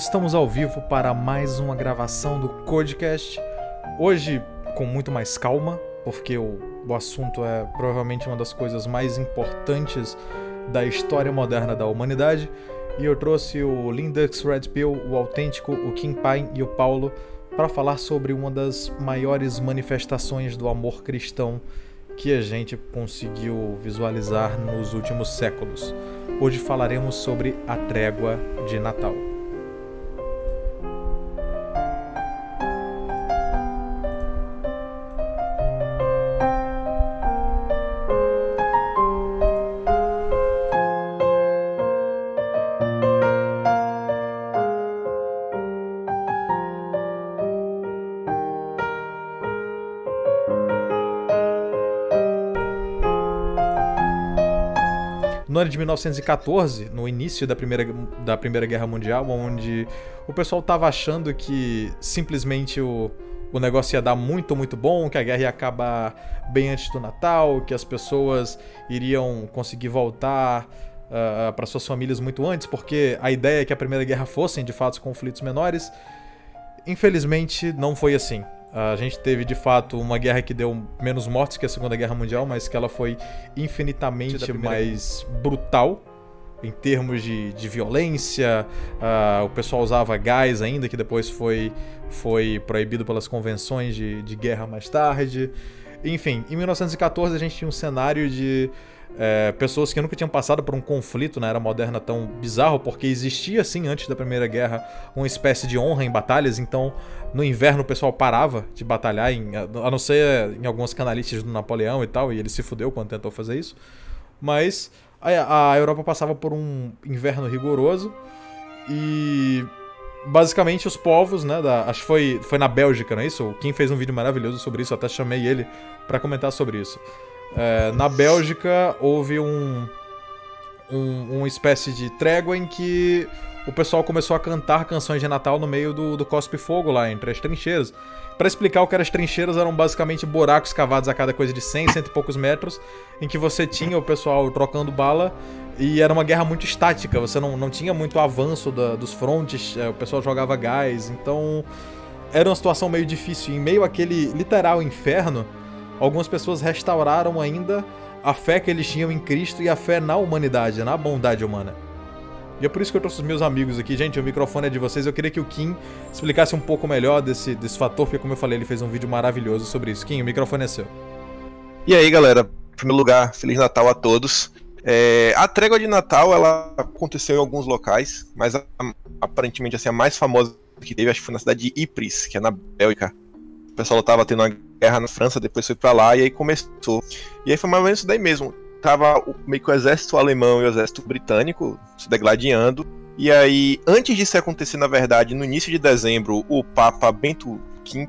estamos ao vivo para mais uma gravação do Codecast. Hoje com muito mais calma, porque o, o assunto é provavelmente uma das coisas mais importantes da história moderna da humanidade. E eu trouxe o Lindex Red Pill, o Autêntico, o Kim Pine e o Paulo para falar sobre uma das maiores manifestações do amor cristão que a gente conseguiu visualizar nos últimos séculos. Hoje falaremos sobre a trégua de Natal. De 1914, no início da Primeira, da primeira Guerra Mundial, onde o pessoal estava achando que simplesmente o, o negócio ia dar muito, muito bom, que a guerra ia acabar bem antes do Natal, que as pessoas iriam conseguir voltar uh, para suas famílias muito antes, porque a ideia é que a Primeira Guerra fossem de fato conflitos menores. Infelizmente, não foi assim. A gente teve de fato uma guerra que deu menos mortes que a Segunda Guerra Mundial, mas que ela foi infinitamente mais brutal em termos de, de violência. Uh, o pessoal usava gás ainda, que depois foi, foi proibido pelas convenções de, de guerra mais tarde. Enfim, em 1914 a gente tinha um cenário de é, pessoas que nunca tinham passado por um conflito na era moderna tão bizarro, porque existia, sim, antes da Primeira Guerra, uma espécie de honra em batalhas, então no inverno o pessoal parava de batalhar, em, a não ser em algumas canalistas do Napoleão e tal, e ele se fudeu quando tentou fazer isso. Mas a, a Europa passava por um inverno rigoroso e basicamente os povos, né, da, acho que foi, foi na Bélgica, não é isso? Kim fez um vídeo maravilhoso sobre isso, até chamei ele para comentar sobre isso. É, na Bélgica houve um, um, uma espécie de trégua em que o pessoal começou a cantar canções de Natal no meio do, do cospe fogo lá, entre as trincheiras. Para explicar o que eram as trincheiras, eram basicamente buracos cavados a cada coisa de 100, cento e poucos metros, em que você tinha o pessoal trocando bala e era uma guerra muito estática, você não, não tinha muito avanço da, dos frontes, é, o pessoal jogava gás, então era uma situação meio difícil. Em meio àquele literal inferno, algumas pessoas restauraram ainda a fé que eles tinham em Cristo e a fé na humanidade, na bondade humana. E é por isso que eu trouxe os meus amigos aqui. Gente, o microfone é de vocês. Eu queria que o Kim explicasse um pouco melhor desse, desse fator, porque, como eu falei, ele fez um vídeo maravilhoso sobre isso. Kim, o microfone é seu. E aí, galera? Em primeiro lugar, Feliz Natal a todos. É, a trégua de Natal, ela aconteceu em alguns locais, mas a, aparentemente assim, a mais famosa que teve, acho que foi na cidade de Ypres, que é na Bélgica. Pessoal tava tendo uma guerra na França, depois foi para lá e aí começou. E aí foi mais ou menos isso daí mesmo tava meio que o exército alemão e o exército britânico se degladiando. E aí, antes disso acontecer, na verdade, no início de dezembro, o Papa Bento V,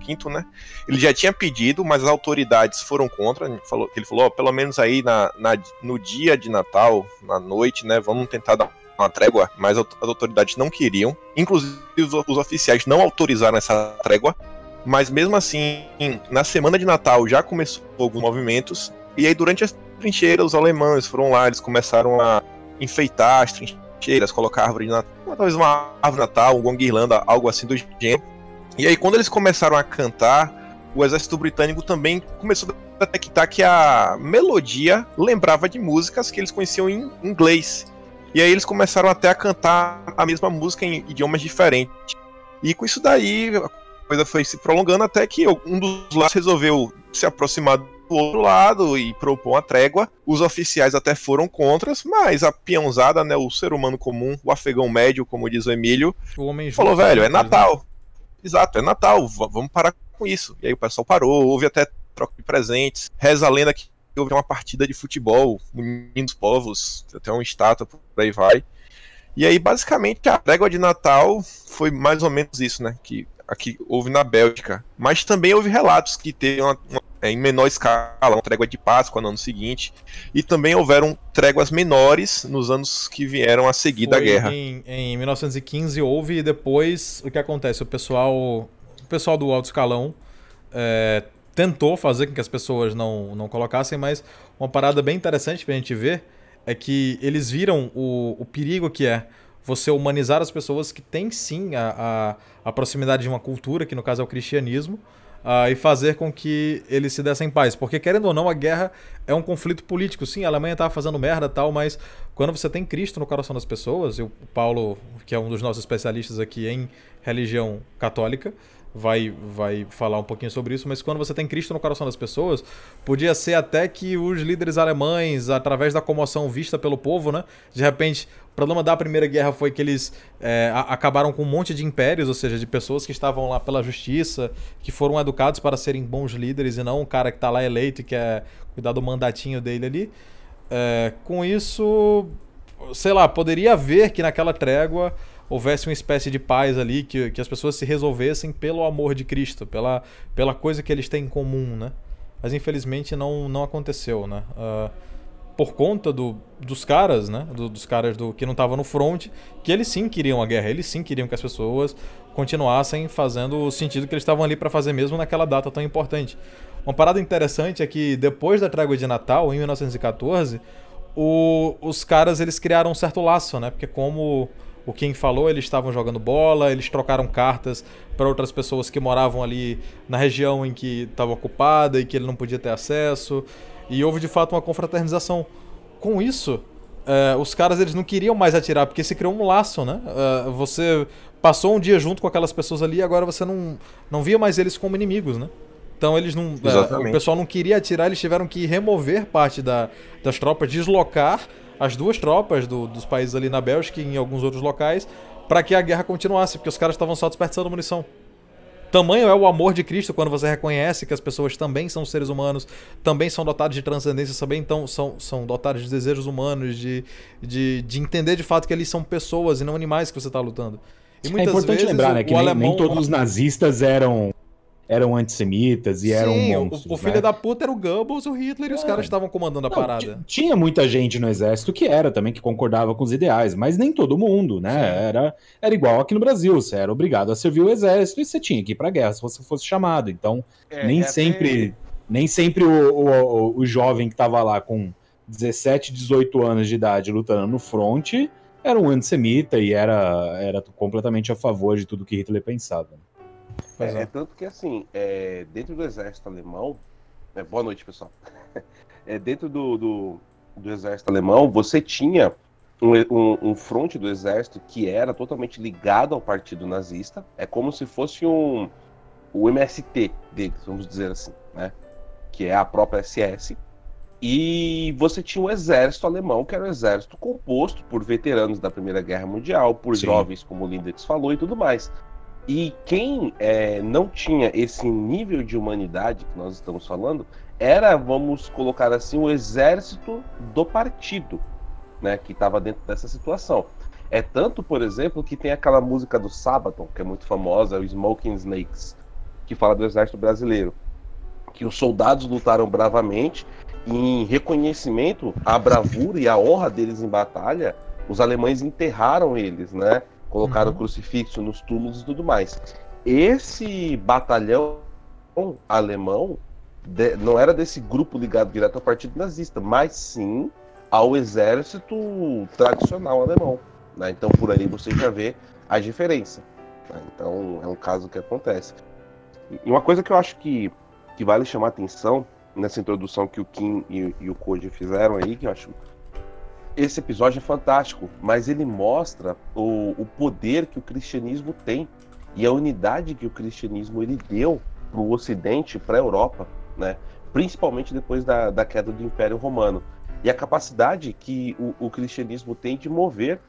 15, né? Ele já tinha pedido, mas as autoridades foram contra. Ele falou, ele falou, oh, pelo menos aí na, na, no dia de Natal, na noite, né? Vamos tentar dar uma trégua, mas as autoridades não queriam. Inclusive, os, os oficiais não autorizaram essa trégua. Mas mesmo assim, na semana de Natal já começou alguns movimentos e aí, durante as trincheiras, os alemães foram lá, eles começaram a enfeitar as trincheiras, colocar árvore de Natal, talvez uma árvore de Natal, uma guirlanda, algo assim do gênero. E aí, quando eles começaram a cantar, o exército britânico também começou a detectar que a melodia lembrava de músicas que eles conheciam em inglês. E aí eles começaram até a cantar a mesma música em idiomas diferentes. E com isso daí, coisa foi se prolongando até que um dos lados resolveu se aproximar do outro lado e propor uma trégua. Os oficiais até foram contra, mas a peãozada, né, o ser humano comum, o afegão médio, como diz o Emílio, o falou, velho, é Natal. Exato, é Natal, vamos parar com isso. E aí o pessoal parou, houve até troca de presentes. Reza a lenda que houve uma partida de futebol, unindo os povos, até uma estátua, por aí vai. E aí, basicamente, a trégua de Natal foi mais ou menos isso, né? Que aqui houve na Bélgica. Mas também houve relatos que teve uma, uma é, em menor escala, uma trégua de Páscoa no ano seguinte, e também houveram tréguas menores nos anos que vieram a seguir Foi da guerra. Em, em 1915 houve, e depois o que acontece? O pessoal, o pessoal do alto escalão é, tentou fazer com que as pessoas não, não colocassem, mas uma parada bem interessante pra gente ver é que eles viram o, o perigo que é você humanizar as pessoas que têm sim a, a, a proximidade de uma cultura, que no caso é o cristianismo, uh, e fazer com que eles se dessem paz. Porque, querendo ou não, a guerra é um conflito político. Sim, a Alemanha estava fazendo merda tal, mas quando você tem Cristo no coração das pessoas, e o Paulo, que é um dos nossos especialistas aqui em religião católica, vai, vai falar um pouquinho sobre isso, mas quando você tem Cristo no coração das pessoas, podia ser até que os líderes alemães, através da comoção vista pelo povo, né, de repente problema da Primeira Guerra foi que eles é, acabaram com um monte de impérios, ou seja, de pessoas que estavam lá pela justiça, que foram educados para serem bons líderes e não um cara que está lá eleito e quer cuidar do mandatinho dele ali. É, com isso, sei lá, poderia haver que naquela trégua houvesse uma espécie de paz ali, que, que as pessoas se resolvessem pelo amor de Cristo, pela, pela coisa que eles têm em comum, né? Mas infelizmente não, não aconteceu, né? Uh, por conta do, dos caras, né? Do, dos caras do, que não estavam no front, que eles sim queriam a guerra, eles sim queriam que as pessoas continuassem fazendo o sentido que eles estavam ali para fazer mesmo naquela data tão importante. Uma parada interessante é que depois da trégua de Natal, em 1914, o, os caras eles criaram um certo laço, né? Porque como o Kim falou, eles estavam jogando bola, eles trocaram cartas para outras pessoas que moravam ali na região em que estava ocupada e que ele não podia ter acesso. E houve de fato uma confraternização. Com isso, uh, os caras eles não queriam mais atirar, porque se criou um laço, né? Uh, você passou um dia junto com aquelas pessoas ali e agora você não, não via mais eles como inimigos, né? Então eles não. Uh, o pessoal não queria atirar, eles tiveram que remover parte da, das tropas, deslocar as duas tropas do, dos países ali na Bélgica e em alguns outros locais para que a guerra continuasse, porque os caras estavam só desperdiçando munição. Tamanho é o amor de Cristo quando você reconhece que as pessoas também são seres humanos, também são dotados de transcendência, também então, são, são dotados de desejos humanos, de, de, de entender de fato que eles são pessoas e não animais que você está lutando. é importante vezes, lembrar né, que nem, alemão... nem todos os nazistas eram eram antissemitas e Sim, eram monstros. O, o filho né? da puta era o Goebbels, o Hitler e os é. caras estavam comandando a Não, parada. Tinha muita gente no exército que era também, que concordava com os ideais, mas nem todo mundo, né? Era, era igual aqui no Brasil, você era obrigado a servir o exército e você tinha que ir pra guerra se você fosse chamado. Então, é, nem, é sempre, nem sempre o, o, o jovem que tava lá com 17, 18 anos de idade lutando no fronte era um antissemita e era, era completamente a favor de tudo que Hitler pensava. É, é, tanto que assim, é, dentro do exército alemão. É, boa noite, pessoal. É, dentro do, do, do, exército alemão, você tinha um, um, um fronte do exército que era totalmente ligado ao partido nazista. É como se fosse um o MST deles, vamos dizer assim, né? Que é a própria SS. E você tinha o exército alemão, que era o exército composto por veteranos da Primeira Guerra Mundial, por Sim. jovens, como o Lindex falou, e tudo mais. E quem é, não tinha esse nível de humanidade que nós estamos falando era, vamos colocar assim, o exército do partido, né, que estava dentro dessa situação. É tanto, por exemplo, que tem aquela música do Sabaton, que é muito famosa, o Smoking Snakes, que fala do exército brasileiro, que os soldados lutaram bravamente e em reconhecimento à bravura e à honra deles em batalha, os alemães enterraram eles, né? Colocaram uhum. crucifixo nos túmulos e tudo mais. Esse batalhão alemão de, não era desse grupo ligado direto ao partido nazista, mas sim ao exército tradicional alemão. Né? Então por aí você já vê a diferença. Né? Então é um caso que acontece. E uma coisa que eu acho que, que vale chamar atenção nessa introdução que o Kim e, e o Koji fizeram aí, que eu acho esse episódio é fantástico, mas ele mostra o, o poder que o cristianismo tem e a unidade que o cristianismo ele deu para o Ocidente, para a Europa, né? principalmente depois da, da queda do Império Romano. E a capacidade que o, o cristianismo tem de mover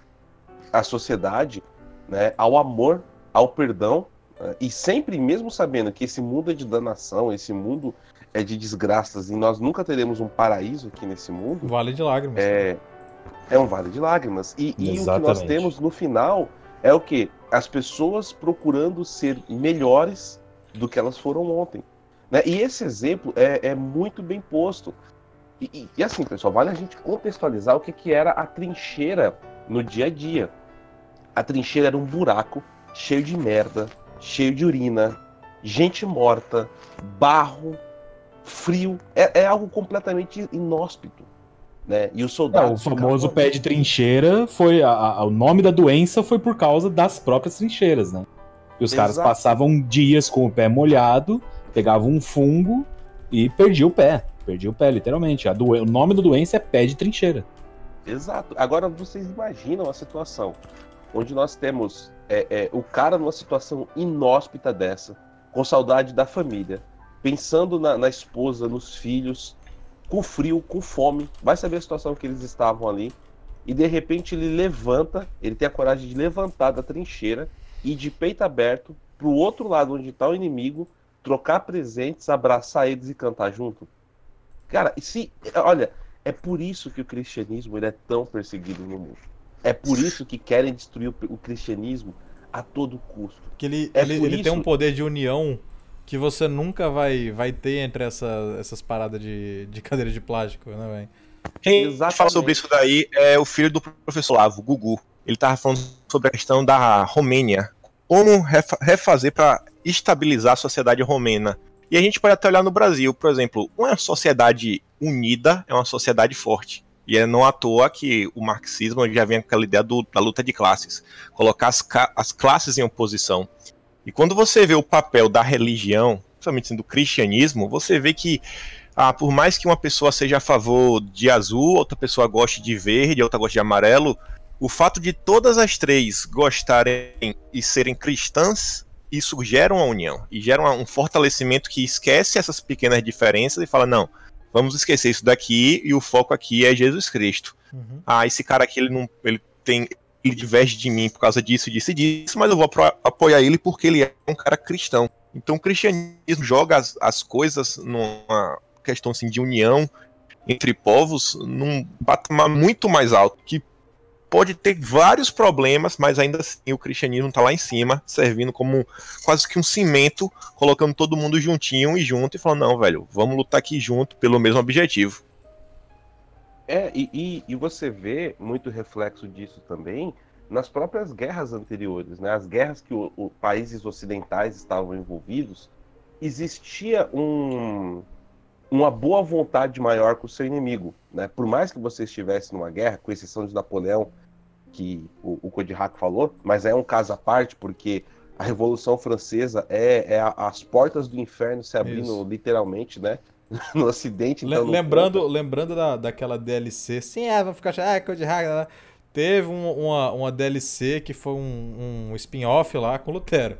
a sociedade né, ao amor, ao perdão, né? e sempre, mesmo sabendo que esse mundo é de danação, esse mundo é de desgraças, e nós nunca teremos um paraíso aqui nesse mundo. Vale de lágrimas. É, é um vale de lágrimas. E, e o que nós temos no final é o que? As pessoas procurando ser melhores do que elas foram ontem. Né? E esse exemplo é, é muito bem posto. E, e, e, assim, pessoal, vale a gente contextualizar o que, que era a trincheira no dia a dia. A trincheira era um buraco cheio de merda, cheio de urina, gente morta, barro, frio. É, é algo completamente inóspito. Né? E o soldado. É, o famoso pé de trincheira foi. A, a, o nome da doença foi por causa das próprias trincheiras, né? E os Exato. caras passavam dias com o pé molhado, pegavam um fungo e perdiam o pé. Perdia o pé, literalmente. Do... O nome da doença é pé de trincheira. Exato. Agora vocês imaginam a situação onde nós temos é, é, o cara numa situação inóspita dessa, com saudade da família, pensando na, na esposa, nos filhos, com frio, com fome, vai saber a situação que eles estavam ali, e de repente ele levanta, ele tem a coragem de levantar da trincheira e de peito aberto pro outro lado onde está o inimigo, trocar presentes, abraçar eles e cantar junto. Cara, se, olha, é por isso que o cristianismo ele é tão perseguido no mundo. É por isso que querem destruir o, cristianismo a todo custo. Que ele, é ele, ele isso... tem um poder de união que você nunca vai, vai ter entre essa, essas paradas de, de cadeira de plástico, né, velho? Quem Exatamente. fala sobre isso daí é o filho do professor Lavo, Gugu. Ele tava falando sobre a questão da Romênia. Como refazer para estabilizar a sociedade romena. E a gente pode até olhar no Brasil, por exemplo, uma sociedade unida é uma sociedade forte. E é não à toa que o marxismo já vem com aquela ideia do, da luta de classes, colocar as, as classes em oposição. E quando você vê o papel da religião, principalmente do cristianismo, você vê que ah, por mais que uma pessoa seja a favor de azul, outra pessoa goste de verde, outra goste de amarelo, o fato de todas as três gostarem e serem cristãs, isso gera uma união e gera um fortalecimento que esquece essas pequenas diferenças e fala: não, vamos esquecer isso daqui e o foco aqui é Jesus Cristo. Uhum. Ah, esse cara aqui ele não, ele tem ele diverge de mim por causa disso, disso e disso, mas eu vou apoiar ele porque ele é um cara cristão. Então o cristianismo joga as, as coisas numa questão assim, de união entre povos num patamar muito mais alto, que pode ter vários problemas, mas ainda assim o cristianismo está lá em cima, servindo como quase que um cimento, colocando todo mundo juntinho e junto e falando, não, velho, vamos lutar aqui junto pelo mesmo objetivo. É, e, e, e, você vê muito reflexo disso também nas próprias guerras anteriores, né? As guerras que os países ocidentais estavam envolvidos, existia um, uma boa vontade maior com o seu inimigo, né? Por mais que você estivesse numa guerra, com exceção de Napoleão, que o, o Kodihak falou, mas é um caso à parte, porque a Revolução Francesa é, é as portas do inferno se abrindo Isso. literalmente, né? no acidente. Então, lembrando lembrando da, daquela DLC, sim, é, vai ficar ah, Code Hack, teve um, uma, uma DLC que foi um, um spin-off lá com Lutero.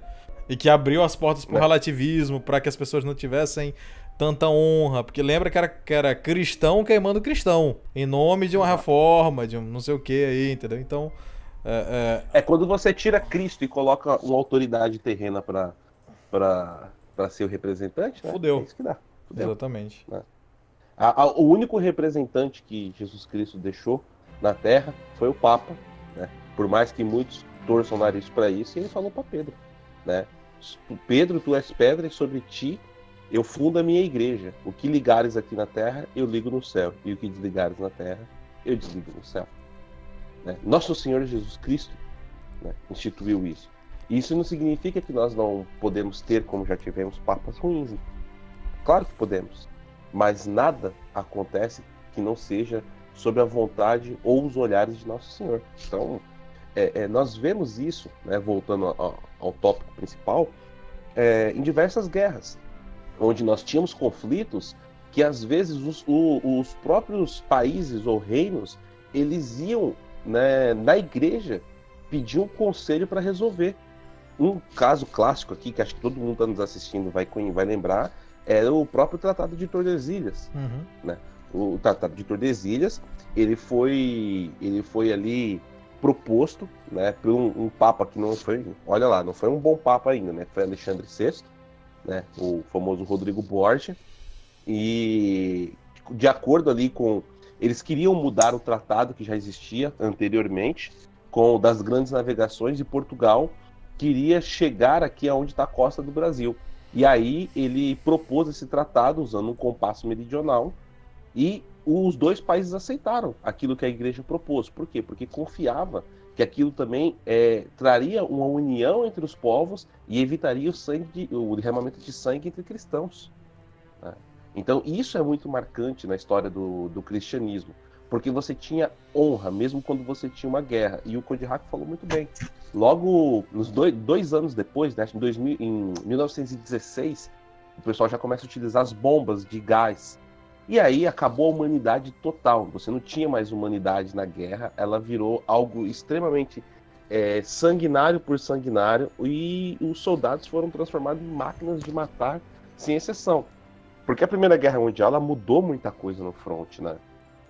E que abriu as portas pro é. relativismo, para que as pessoas não tivessem tanta honra. Porque lembra que era, que era cristão queimando cristão. Em nome de uma reforma, de um não sei o que aí, entendeu? Então. É, é... é, quando você tira Cristo e coloca uma autoridade terrena para para ser o representante, né? Fudeu. É isso que dá. Exatamente. Né? A, a, o único representante que Jesus Cristo deixou na Terra foi o Papa, né? Por mais que muitos torçam o nariz para isso, ele falou para Pedro, né? Pedro, tu és pedra e sobre ti eu fundo a minha igreja. O que ligares aqui na terra, eu ligo no céu. E o que desligares na terra, eu desligo no céu. Né? Nosso Senhor Jesus Cristo né, instituiu isso. Isso não significa que nós não podemos ter, como já tivemos, papas ruins. Claro que podemos, mas nada acontece que não seja sob a vontade ou os olhares de Nosso Senhor. Então, é, é, nós vemos isso, né, voltando ao, ao, tópico principal, é, em diversas guerras, onde nós tínhamos conflitos que às vezes os, o, os próprios países ou reinos eles iam né, na igreja pedir um conselho para resolver. Um caso clássico aqui, que acho que todo mundo está nos assistindo vai, vai lembrar, era o próprio Tratado de Tordesilhas. Uhum. Né? O Tratado de Tordesilhas, ele foi, ele foi ali proposto né, por um, um, papa que não foi, olha lá, não foi um bom papa ainda, né? Foi Alexandre VI, né? O famoso Rodrigo Borgia. E de acordo ali com eles queriam mudar o tratado que já existia anteriormente com das grandes navegações de Portugal queria chegar aqui aonde está a costa do Brasil. E aí ele propôs esse tratado usando um compasso meridional e os dois países aceitaram aquilo que a igreja propôs. Por quê? Porque confiava que aquilo também é, traria uma união entre os povos e evitaria o, sangue, o derramamento de sangue entre cristãos. Né? Então isso é muito marcante na história do, do cristianismo, porque você tinha honra, mesmo quando você tinha uma guerra. E o Kodiak falou muito bem. Logo, nos dois, dois anos depois, né, em, 2000, em 1916, o pessoal já começa a utilizar as bombas de gás. E aí acabou a humanidade total. Você não tinha mais humanidade na guerra, ela virou algo extremamente é, sanguinário por sanguinário e os soldados foram transformados em máquinas de matar sem exceção. Porque a Primeira Guerra Mundial mudou muita coisa no front, né?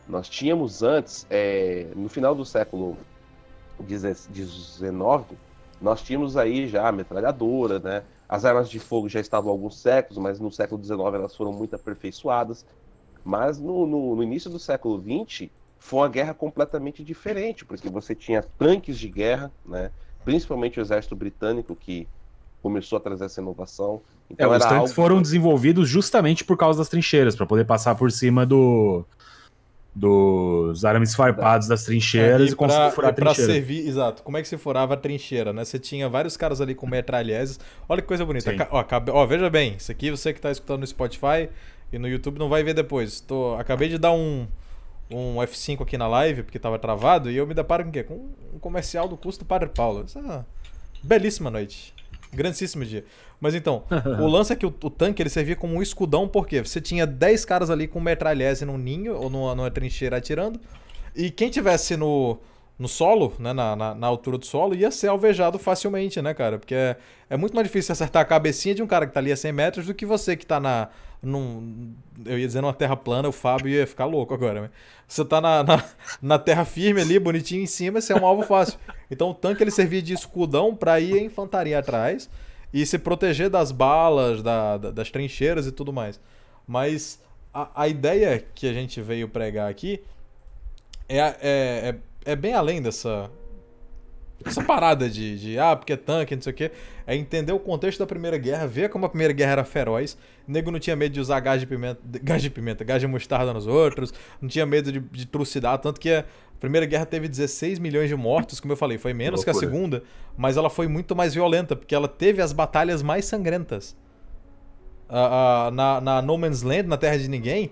Nós tínhamos antes, é, no final do século XIX, nós tínhamos aí já a metralhadora, né? As armas de fogo já estavam há alguns séculos, mas no século XIX elas foram muito aperfeiçoadas. Mas no, no, no início do século XX foi uma guerra completamente diferente, porque você tinha tanques de guerra, né? principalmente o exército britânico que começou a trazer essa inovação. Então, é, os tanques algo... foram desenvolvidos justamente por causa das trincheiras, para poder passar por cima do, dos arames farpados das trincheiras é, e, e conseguir furar a trincheira. servir, exato. Como é que se furava a trincheira, né? Você tinha vários caras ali com metralheses. Olha que coisa bonita. Ó, ó, veja bem, isso aqui você que está escutando no Spotify e no YouTube não vai ver depois. Tô, acabei de dar um, um F5 aqui na live, porque estava travado, e eu me deparo com o quê? Com um comercial do curso do Padre Paulo. Essa belíssima noite. Grandíssimo dia. Mas então, o lance é que o, o, tanque ele servia como um escudão, porque você tinha 10 caras ali com metralhese num ninho ou numa, numa trincheira atirando. E quem tivesse no, no solo, né, na, na, na, altura do solo, ia ser alvejado facilmente, né, cara? Porque é, é muito mais difícil acertar a cabecinha de um cara que tá ali a 100 metros do que você que tá na. Num, eu ia dizer numa terra plana, o Fábio ia ficar louco agora. Né? Você tá na, na, na, terra firme ali, bonitinho em cima, você é um alvo fácil. Então o tanque ele servia de escudão para ir a infantaria atrás e se proteger das balas, da, da, das trincheiras e tudo mais. Mas a, a ideia que a gente veio pregar aqui é, é, é, é bem além dessa, essa parada de, de, ah, porque é tanque, não sei o quê, é entender o contexto da Primeira Guerra, ver como a Primeira Guerra era feroz. O nego não tinha medo de usar gás de pimenta, gás de pimenta, gás de mostarda nos outros, não tinha medo de, de trucidar, tanto que a Primeira Guerra teve 16 milhões de mortos, como eu falei, foi menos que a Segunda, mas ela foi muito mais violenta, porque ela teve as batalhas mais sangrentas. Uh, uh, na, na No Man's Land, na Terra de Ninguém,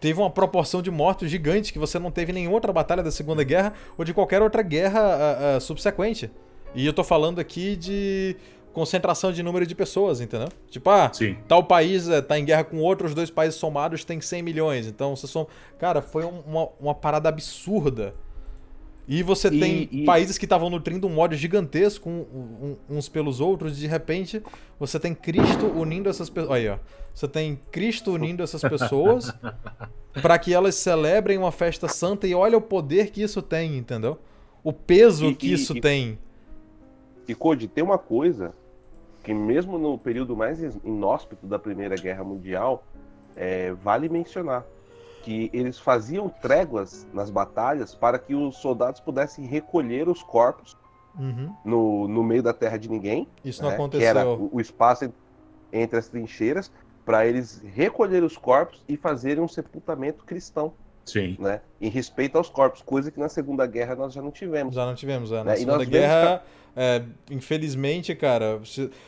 teve uma proporção de mortos gigante que você não teve em nenhuma outra batalha da Segunda Guerra ou de qualquer outra guerra uh, uh, subsequente. E eu tô falando aqui de concentração de número de pessoas, entendeu? Tipo, ah, Sim. tal país é, tá em guerra com outros dois países somados, tem 100 milhões. Então, você são. Cara, foi uma, uma parada absurda. E você e, tem e... países que estavam nutrindo um ódio gigantesco um, um, uns pelos outros, e de repente você tem Cristo unindo essas pessoas. Aí, ó. Você tem Cristo unindo essas pessoas para que elas celebrem uma festa santa e olha o poder que isso tem, entendeu? O peso e, que isso tem. E Code, tem uma coisa que mesmo no período mais inóspito da Primeira Guerra Mundial, é, vale mencionar que eles faziam tréguas nas batalhas para que os soldados pudessem recolher os corpos uhum. no, no meio da terra de ninguém. Isso não né, aconteceu. Que era o, o espaço entre as trincheiras para eles recolher os corpos e fazerem um sepultamento cristão. Sim. Né? Em respeito aos corpos, coisa que na Segunda Guerra nós já não tivemos. Já não tivemos, é. Na né? Segunda Guerra, é, infelizmente, cara,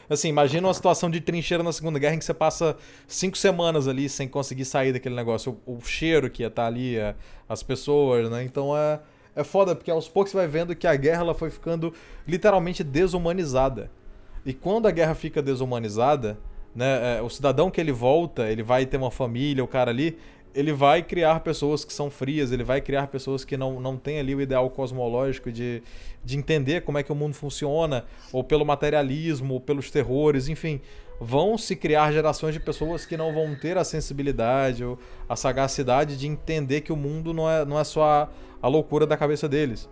assim, imagina uma situação de trincheira na Segunda Guerra em que você passa cinco semanas ali sem conseguir sair daquele negócio. O, o cheiro que ia estar tá ali, é, as pessoas, né? Então é, é foda, porque aos poucos você vai vendo que a guerra ela foi ficando literalmente desumanizada. E quando a guerra fica desumanizada, né, é, o cidadão que ele volta, ele vai ter uma família, o cara ali, ele vai criar pessoas que são frias, ele vai criar pessoas que não, não têm ali o ideal cosmológico de, de entender como é que o mundo funciona, ou pelo materialismo, ou pelos terrores, enfim. Vão se criar gerações de pessoas que não vão ter a sensibilidade ou a sagacidade de entender que o mundo não é, não é só a, a loucura da cabeça deles.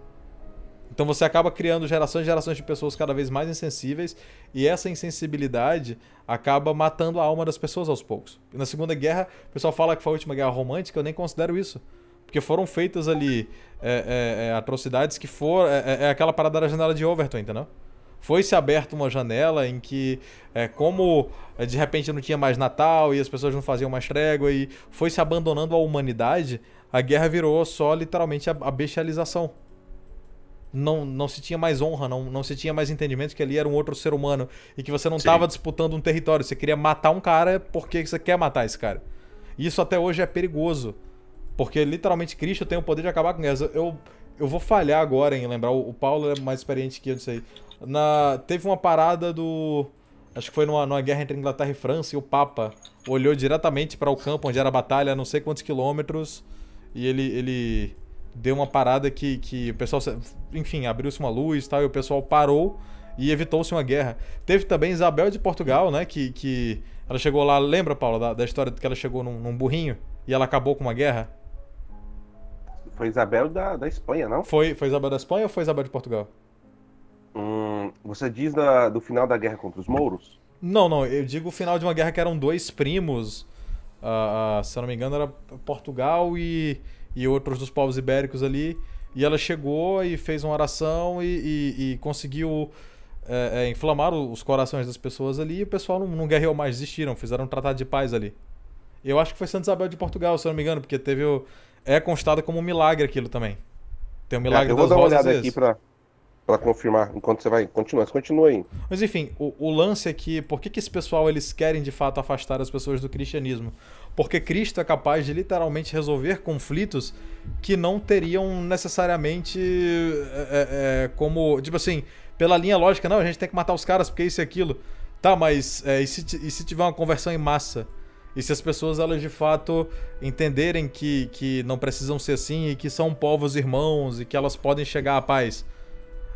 Então você acaba criando gerações e gerações de pessoas cada vez mais insensíveis e essa insensibilidade acaba matando a alma das pessoas aos poucos. E na Segunda Guerra, o pessoal fala que foi a última guerra romântica, eu nem considero isso. Porque foram feitas ali é, é, é, atrocidades que foram. É, é, é, aquela parada da janela de Overton, entendeu? Foi-se aberta uma janela em que, é, como de repente não tinha mais Natal e as pessoas não faziam mais trégua e foi se abandonando a humanidade, a guerra virou só literalmente a, a bestialização não, não se tinha mais honra, não, não se tinha mais entendimento que ali era um outro ser humano e que você não estava disputando um território, você queria matar um cara porque você quer matar esse cara. E isso até hoje é perigoso. Porque literalmente Cristo tem o poder de acabar com guerras. Eu, eu vou falhar agora em lembrar, o Paulo é mais experiente que eu disso aí. Na, teve uma parada do. Acho que foi numa, numa guerra entre Inglaterra e França, e o Papa olhou diretamente para o campo onde era a batalha, não sei quantos quilômetros, e ele, ele deu uma parada que, que o pessoal. Enfim, abriu-se uma luz e tal, e o pessoal parou e evitou-se uma guerra. Teve também Isabel de Portugal, né? Que, que ela chegou lá, lembra, Paulo, da, da história que ela chegou num, num burrinho e ela acabou com uma guerra? Foi Isabel da, da Espanha, não? Foi, foi Isabel da Espanha ou foi Isabel de Portugal? Hum, você diz da, do final da guerra contra os mouros? Não, não, eu digo o final de uma guerra que eram dois primos. Uh, se eu não me engano, era Portugal e, e outros dos povos ibéricos ali. E ela chegou e fez uma oração e, e, e conseguiu é, é, inflamar os corações das pessoas ali. E o pessoal não, não guerreou mais, desistiram, fizeram um tratado de paz ali. Eu acho que foi Santa Isabel de Portugal, se eu não me engano, porque teve o, é constado como um milagre aquilo também. Tem o um milagre é, eu vou dar uma olhada aqui para para confirmar, enquanto você vai continuar. Você continua aí. Mas enfim, o, o, lance é que por que, que esse pessoal eles querem de fato afastar as pessoas do cristianismo? Porque Cristo é capaz de literalmente resolver conflitos que não teriam necessariamente é, é, é, como. Tipo assim, pela linha lógica, não, a gente tem que matar os caras porque isso e aquilo. Tá, mas é, e, se, e se tiver uma conversão em massa? E se as pessoas elas de fato entenderem que, que não precisam ser assim e que são povos irmãos e que elas podem chegar à paz?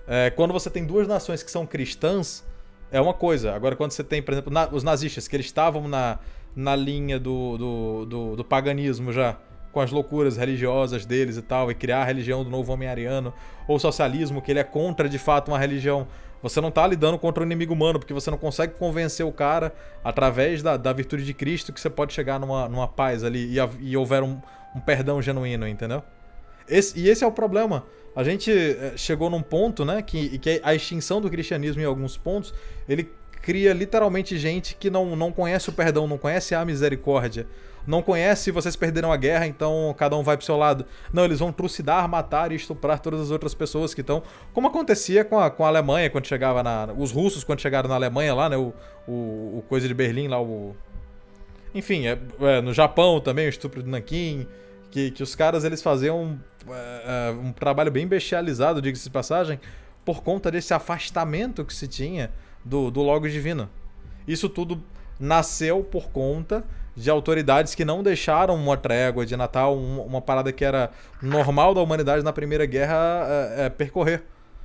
É, quando você tem duas nações que são cristãs, é uma coisa. Agora, quando você tem, por exemplo, na, os nazistas, que eles estavam na, na linha do, do, do, do, paganismo já, com as loucuras religiosas deles e tal, e criar a religião do novo homem ariano, ou o socialismo, que ele é contra de fato uma religião. Você não está lidando contra o inimigo humano, porque você não consegue convencer o cara através da, da virtude de Cristo que você pode chegar numa, numa paz ali e, e houver um, um perdão genuíno, entendeu? Esse, e esse é o problema. A gente eh, chegou num ponto, né, que, que a extinção do cristianismo em alguns pontos, ele cria literalmente gente que não, não conhece o perdão, não conhece a misericórdia, não conhece vocês perderam a guerra, então cada um vai pro seu lado. Não, eles vão trucidar, matar e estuprar todas as outras pessoas que estão. Como acontecia com a, com a Alemanha quando chegava na. Os russos quando chegaram na Alemanha lá, né? O, o, o coisa de Berlim lá, o. Enfim, é, é, no Japão também, o estupro de Nanquim que, que os caras eles faziam uh, um trabalho bem bestializado, diga-se de passagem, por conta desse afastamento que se tinha do, do Logos Divino. Isso tudo nasceu por conta de autoridades que não deixaram uma trégua de Natal, uma, uma parada que era normal da humanidade na Primeira Guerra é, é, percorrer.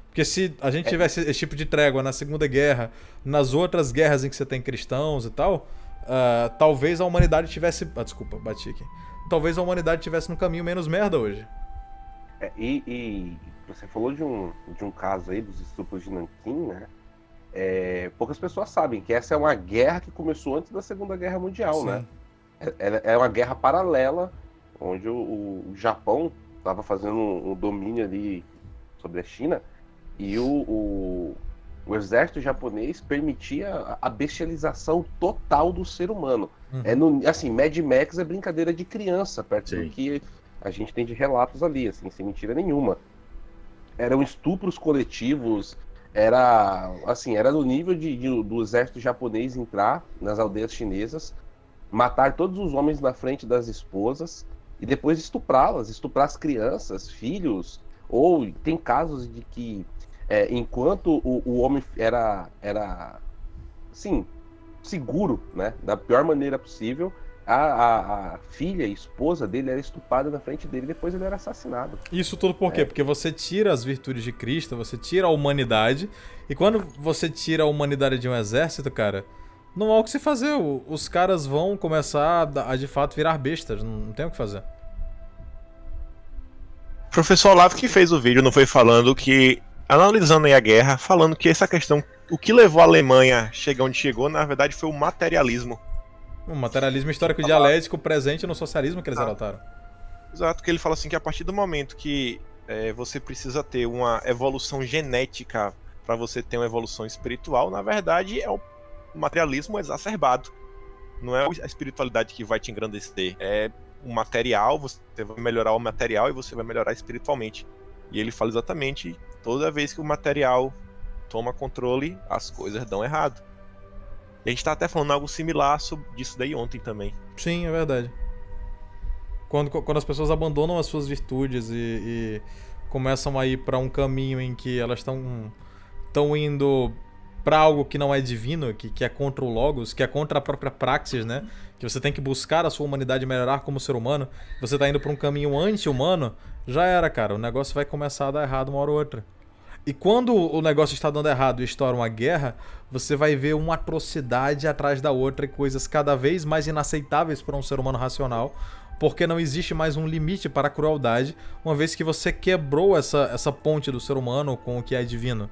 Porque se a gente tivesse esse tipo de trégua na Segunda Guerra, nas outras guerras em que você tem cristãos e tal, uh, talvez a humanidade tivesse. Ah, desculpa, bati aqui talvez a humanidade tivesse no caminho menos merda hoje. É, e, e, você falou de um, de um caso aí dos estupros de Nanquim, né? É, poucas pessoas sabem que essa é uma guerra que começou antes da Segunda Guerra Mundial, Sim. né? É, é, uma guerra paralela, onde o, o Japão estava fazendo um, um, domínio ali sobre a China e o, o, o exército japonês permitia a bestialização total do ser humano. Uhum. É no, assim, Mad Max é brincadeira de criança, perto Sim. do que a gente tem de relatos ali, assim, sem mentira nenhuma. Eram estupros coletivos, era assim, era no nível de, de, do exército japonês entrar nas aldeias chinesas, matar todos os homens na frente das esposas e depois estuprá-las, estuprar as crianças, filhos, ou tem casos de que é, enquanto o, o homem era era sim seguro, né? Da pior maneira possível. A, a, a, filha e esposa dele era estuprada na frente dele e depois ele era assassinado. Isso tudo por quê? É. Porque você tira as virtudes de Cristo, você tira a humanidade, e quando você tira a humanidade de um exército, cara, não há o que se fazer. Os caras vão começar a, a de fato virar bestas, não, não tem o que fazer. O professor Olavo que fez o vídeo não foi falando que, analisando aí a guerra, falando que essa questão o que levou a Alemanha a chegar onde chegou, na verdade, foi o materialismo. O materialismo histórico dialético presente no socialismo que eles ah. adotaram. Exato, que ele fala assim que a partir do momento que é, você precisa ter uma evolução genética para você ter uma evolução espiritual, na verdade é o materialismo exacerbado. Não é a espiritualidade que vai te engrandecer, é o material, você vai melhorar o material e você vai melhorar espiritualmente. E ele fala exatamente toda vez que o material toma controle, as coisas dão errado. E a gente tá até falando algo similar disso daí ontem também. Sim, é verdade. quando, quando as pessoas abandonam as suas virtudes e, e começam a ir para um caminho em que elas estão estão indo para algo que não é divino, que, que é contra o Logos, que é contra a própria praxis, né? Que você tem que buscar a sua humanidade melhorar como ser humano, você tá indo para um caminho anti-humano, já era, cara. O negócio vai começar a dar errado uma hora ou outra. E quando o negócio está dando errado e estoura uma guerra, você vai ver uma atrocidade atrás da outra e coisas cada vez mais inaceitáveis para um ser humano racional, porque não existe mais um limite para a crueldade, uma vez que você quebrou essa, essa ponte do ser humano com o que é divino.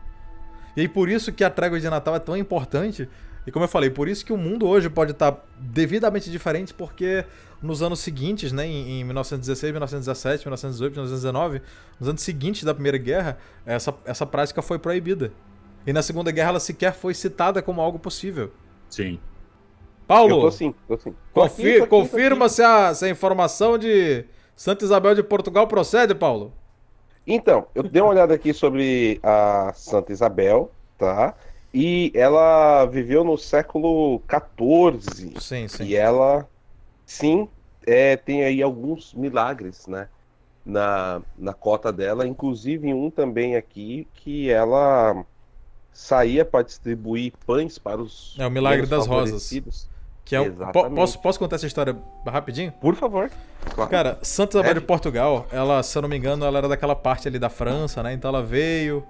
E aí por isso que a trégua de Natal é tão importante. E como eu falei, por isso que o mundo hoje pode estar devidamente diferente, porque nos anos seguintes, né, em, 1916, 1917, 1918, 1919, nos anos seguintes da Primeira Guerra, essa, essa prática foi proibida. E na Segunda Guerra ela sequer foi citada como algo possível. Sim. Paulo, eu tô sim, tô sim. Confir, aqui, confirma se a, se a informação de Santa Isabel de Portugal procede, Paulo. Então, eu dei uma olhada aqui sobre a Santa Isabel, tá? E ela viveu no século XIV. Sim, sim. E ela, sim, é, tem aí alguns milagres, né? Na, na cota dela, inclusive um também aqui que ela saía para distribuir pães para os. É o milagre das rosas. Que é um... posso, posso contar essa história rapidinho? Por favor. Claro. Cara, Santa Isabel é. de Portugal, ela, se eu não me engano, ela era daquela parte ali da França, né? Então ela veio,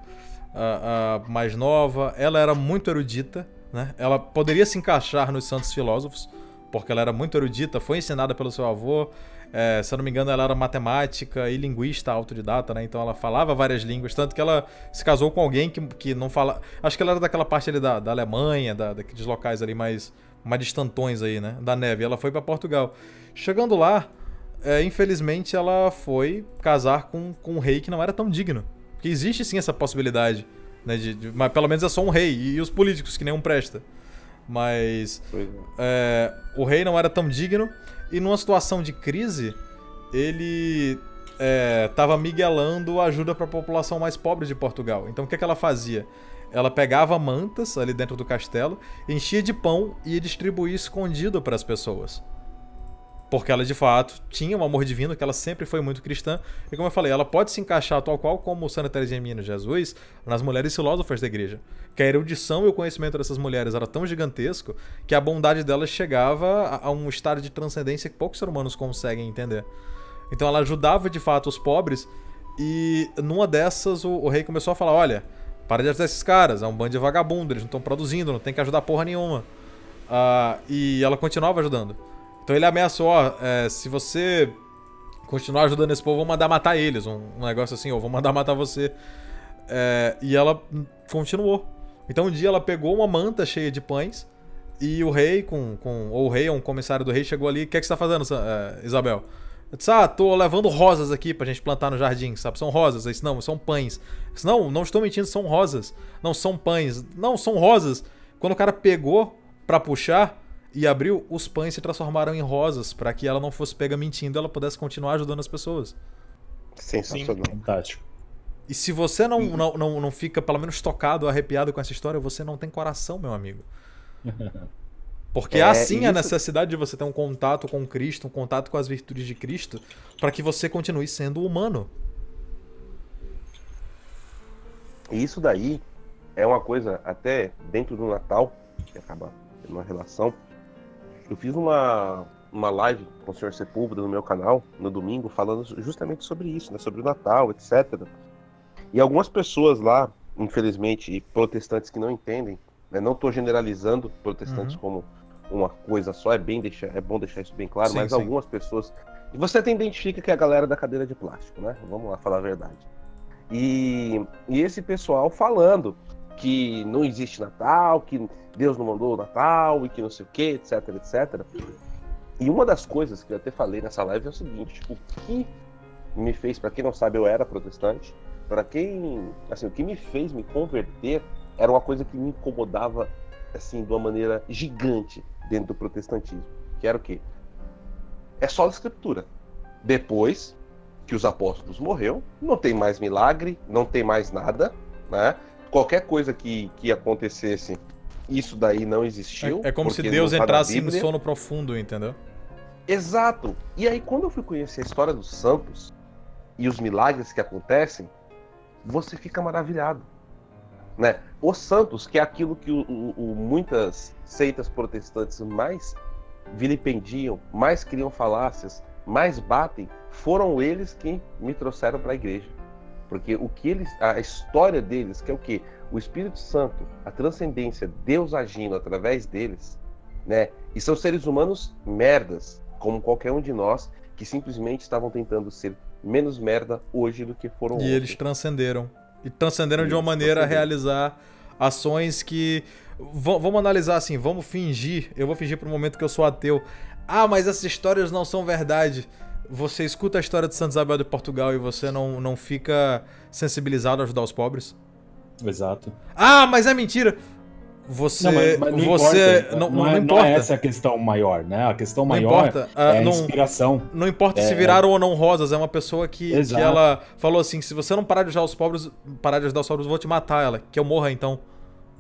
a, a mais nova, ela era muito erudita, né? Ela poderia se encaixar nos santos filósofos, porque ela era muito erudita, foi ensinada pelo seu avô. É, se eu não me engano, ela era matemática e linguista autodidata, né? Então ela falava várias línguas, tanto que ela se casou com alguém que, que não fala. Acho que ela era daquela parte ali da, da Alemanha, da, daqueles locais ali mais mais distantões aí, né? Da neve. Ela foi para Portugal. Chegando lá, é, infelizmente ela foi casar com, com um rei que não era tão digno. Porque existe sim essa possibilidade, né? De, de, mas pelo menos é só um rei. E, e os políticos, que nenhum presta. Mas é, o rei não era tão digno. E numa situação de crise, ele estava é, miguelando ajuda para a população mais pobre de Portugal. Então o que, é que ela fazia? Ela pegava mantas ali dentro do castelo, enchia de pão e ia distribuir escondido para as pessoas. Porque ela de fato tinha um amor divino, que ela sempre foi muito cristã. E como eu falei, ela pode se encaixar tal qual como Santa Teresinha Menino Jesus nas mulheres filósofas da igreja. Que a erudição e o conhecimento dessas mulheres era tão gigantesco que a bondade delas chegava a um estado de transcendência que poucos seres humanos conseguem entender. Então ela ajudava de fato os pobres. E numa dessas o, o rei começou a falar: olha para de ajudar esses caras, é um bando de vagabundo, eles não estão produzindo, não tem que ajudar porra nenhuma. Uh, e ela continuava ajudando. Então ele ameaçou, ó, é, se você continuar ajudando esse povo, vou mandar matar eles. Um, um negócio assim, ou vou mandar matar você. É, e ela continuou. Então um dia ela pegou uma manta cheia de pães e o rei, com, com ou o rei ou um comissário do rei, chegou ali. O que, é que você tá fazendo, é, Isabel? Eu disse, ah, tô levando rosas aqui pra gente plantar no jardim, sabe? São rosas. Eu disse, não, são pães. Eu disse, não, não estou mentindo, são rosas. Não, são pães. Não, são rosas. Quando o cara pegou pra puxar e abriu, os pães se transformaram em rosas para que ela não fosse pega mentindo e ela pudesse continuar ajudando as pessoas. Sensacional. Fantástico. E se você não, não, não, não fica pelo menos tocado, arrepiado com essa história, você não tem coração, meu amigo. Porque é, há sim isso... a necessidade de você ter um contato com Cristo, um contato com as virtudes de Cristo, para que você continue sendo humano. Isso daí é uma coisa, até dentro do Natal, que acaba tendo uma relação. Eu fiz uma, uma live com o Sr. Sepúlveda no meu canal, no domingo, falando justamente sobre isso, né, sobre o Natal, etc. E algumas pessoas lá, infelizmente, protestantes que não entendem, né, não estou generalizando protestantes uhum. como uma coisa só, é, bem deixar, é bom deixar isso bem claro, sim, mas sim. algumas pessoas. Você até identifica que é a galera da cadeira de plástico, né? Vamos lá falar a verdade. E, e esse pessoal falando que não existe Natal, que Deus não mandou o Natal e que não sei o que, etc, etc. E uma das coisas que eu até falei nessa live é o seguinte: tipo, o que me fez, para quem não sabe, eu era protestante. Para quem, assim, o que me fez me converter era uma coisa que me incomodava assim de uma maneira gigante dentro do protestantismo, que era o quê? É só a escritura. Depois que os apóstolos morreu, não tem mais milagre, não tem mais nada, né? Qualquer coisa que, que acontecesse, isso daí não existiu. É, é como se Deus entrasse em sono profundo, entendeu? Exato. E aí, quando eu fui conhecer a história dos santos e os milagres que acontecem, você fica maravilhado. Né? Os santos, que é aquilo que o, o, o, muitas seitas protestantes mais vilipendiam, mais criam falácias, mais batem, foram eles quem me trouxeram para a igreja. Porque o que eles, a história deles, que é o que o Espírito Santo, a transcendência, Deus agindo através deles, né? E são seres humanos merdas, como qualquer um de nós, que simplesmente estavam tentando ser menos merda hoje do que foram E ontem. eles transcenderam. E transcenderam eles de uma maneira a realizar ações que. V vamos analisar assim, vamos fingir. Eu vou fingir por um momento que eu sou ateu. Ah, mas essas histórias não são verdade. Você escuta a história de Santa Isabel de Portugal e você não, não fica sensibilizado a ajudar os pobres? Exato. Ah, mas é mentira! Você. Não, mas, mas não você. Importa. Não, não, não, é, importa. não é essa a questão maior, né? A questão maior é a inspiração. Não importa é, se viraram é... ou não rosas, é uma pessoa que, que ela falou assim: se você não parar de ajudar os pobres, parar de ajudar os pobres, eu vou te matar ela. Que eu morra então.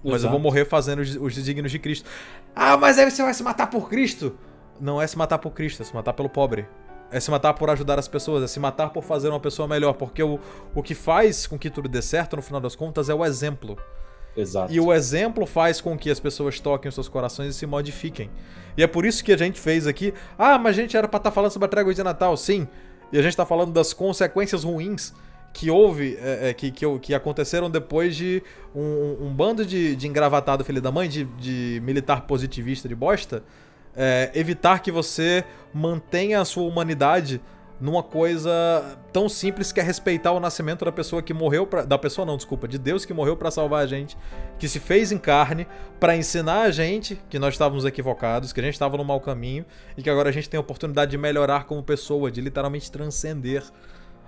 Mas Exato. eu vou morrer fazendo os, os desígnios de Cristo. Ah, mas aí você vai se matar por Cristo? Não é se matar por Cristo, é se matar pelo pobre. É se matar por ajudar as pessoas, é se matar por fazer uma pessoa melhor. Porque o, o que faz com que tudo dê certo, no final das contas, é o exemplo. Exato. E o exemplo faz com que as pessoas toquem os seus corações e se modifiquem. E é por isso que a gente fez aqui. Ah, mas a gente era pra estar tá falando sobre a trégua de Natal, sim. E a gente tá falando das consequências ruins que houve, é, é, que, que, que, aconteceram depois de um, um bando de, de engravatado filho da mãe, de, de militar positivista de bosta, é, evitar que você mantenha a sua humanidade numa coisa tão simples que é respeitar o nascimento da pessoa que morreu pra, da pessoa não, desculpa, de Deus que morreu para salvar a gente, que se fez em carne para ensinar a gente que nós estávamos equivocados, que a gente estava no mau caminho e que agora a gente tem a oportunidade de melhorar como pessoa, de literalmente transcender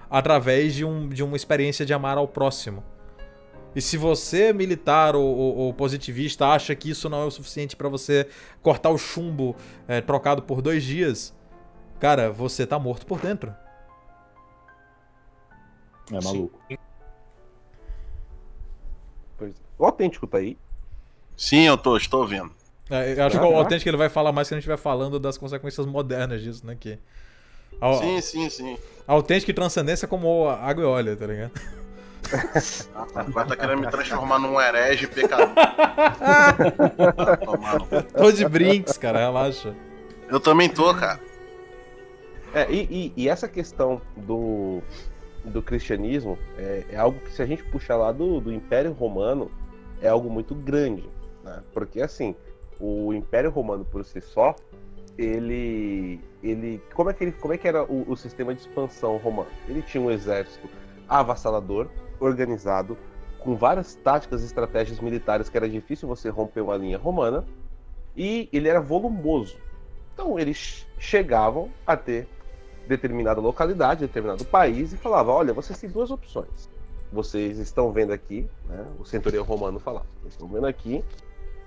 através de, um, de uma experiência de amar ao próximo. E se você, militar ou, ou, ou, positivista, acha que isso não é o suficiente para você cortar o chumbo é, trocado por dois dias, cara, você tá morto por dentro. É maluco. Pois é. O autêntico tá aí? Sim, eu tô, estou vendo. É, eu acho ah, que o autêntico ele vai falar mais que a gente estiver falando das consequências modernas disso, né? Que... A, sim, sim, sim. A autêntica e transcendência é como água e óleo, tá ligado? Agora tá querendo me transformar num herege pecador. tô de brinks, cara, relaxa. Eu também tô, cara. É, e, e, e, essa questão do, do cristianismo é, é, algo que, se a gente puxar lá do, do Império Romano, é algo muito grande. Né? Porque, assim, o Império Romano por si só, ele. ele como, é que ele como é que era o, o sistema de expansão romano? Ele tinha um exército avassalador, organizado, com várias táticas e estratégias militares que era difícil você romper uma linha romana, e ele era volumoso. Então eles chegavam a ter determinada localidade, determinado país e falavam: olha, vocês têm duas opções. Vocês estão vendo aqui, né, o centurião romano falava, vocês estão vendo aqui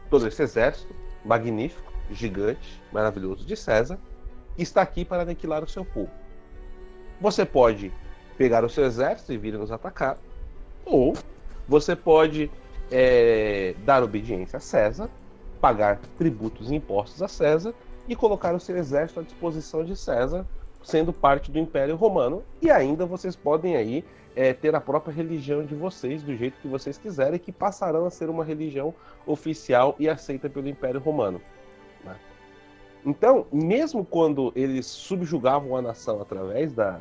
todo esse exército magnífico, gigante, maravilhoso de César, que está aqui para aniquilar o seu povo. Você pode pegar o seu exército e vir nos atacar, ou você pode é, dar obediência a César, pagar tributos e impostos a César e colocar o seu exército à disposição de César, sendo parte do Império Romano. E ainda vocês podem aí é, ter a própria religião de vocês, do jeito que vocês quiserem, que passarão a ser uma religião oficial e aceita pelo Império Romano. Né? Então, mesmo quando eles subjugavam a nação através da,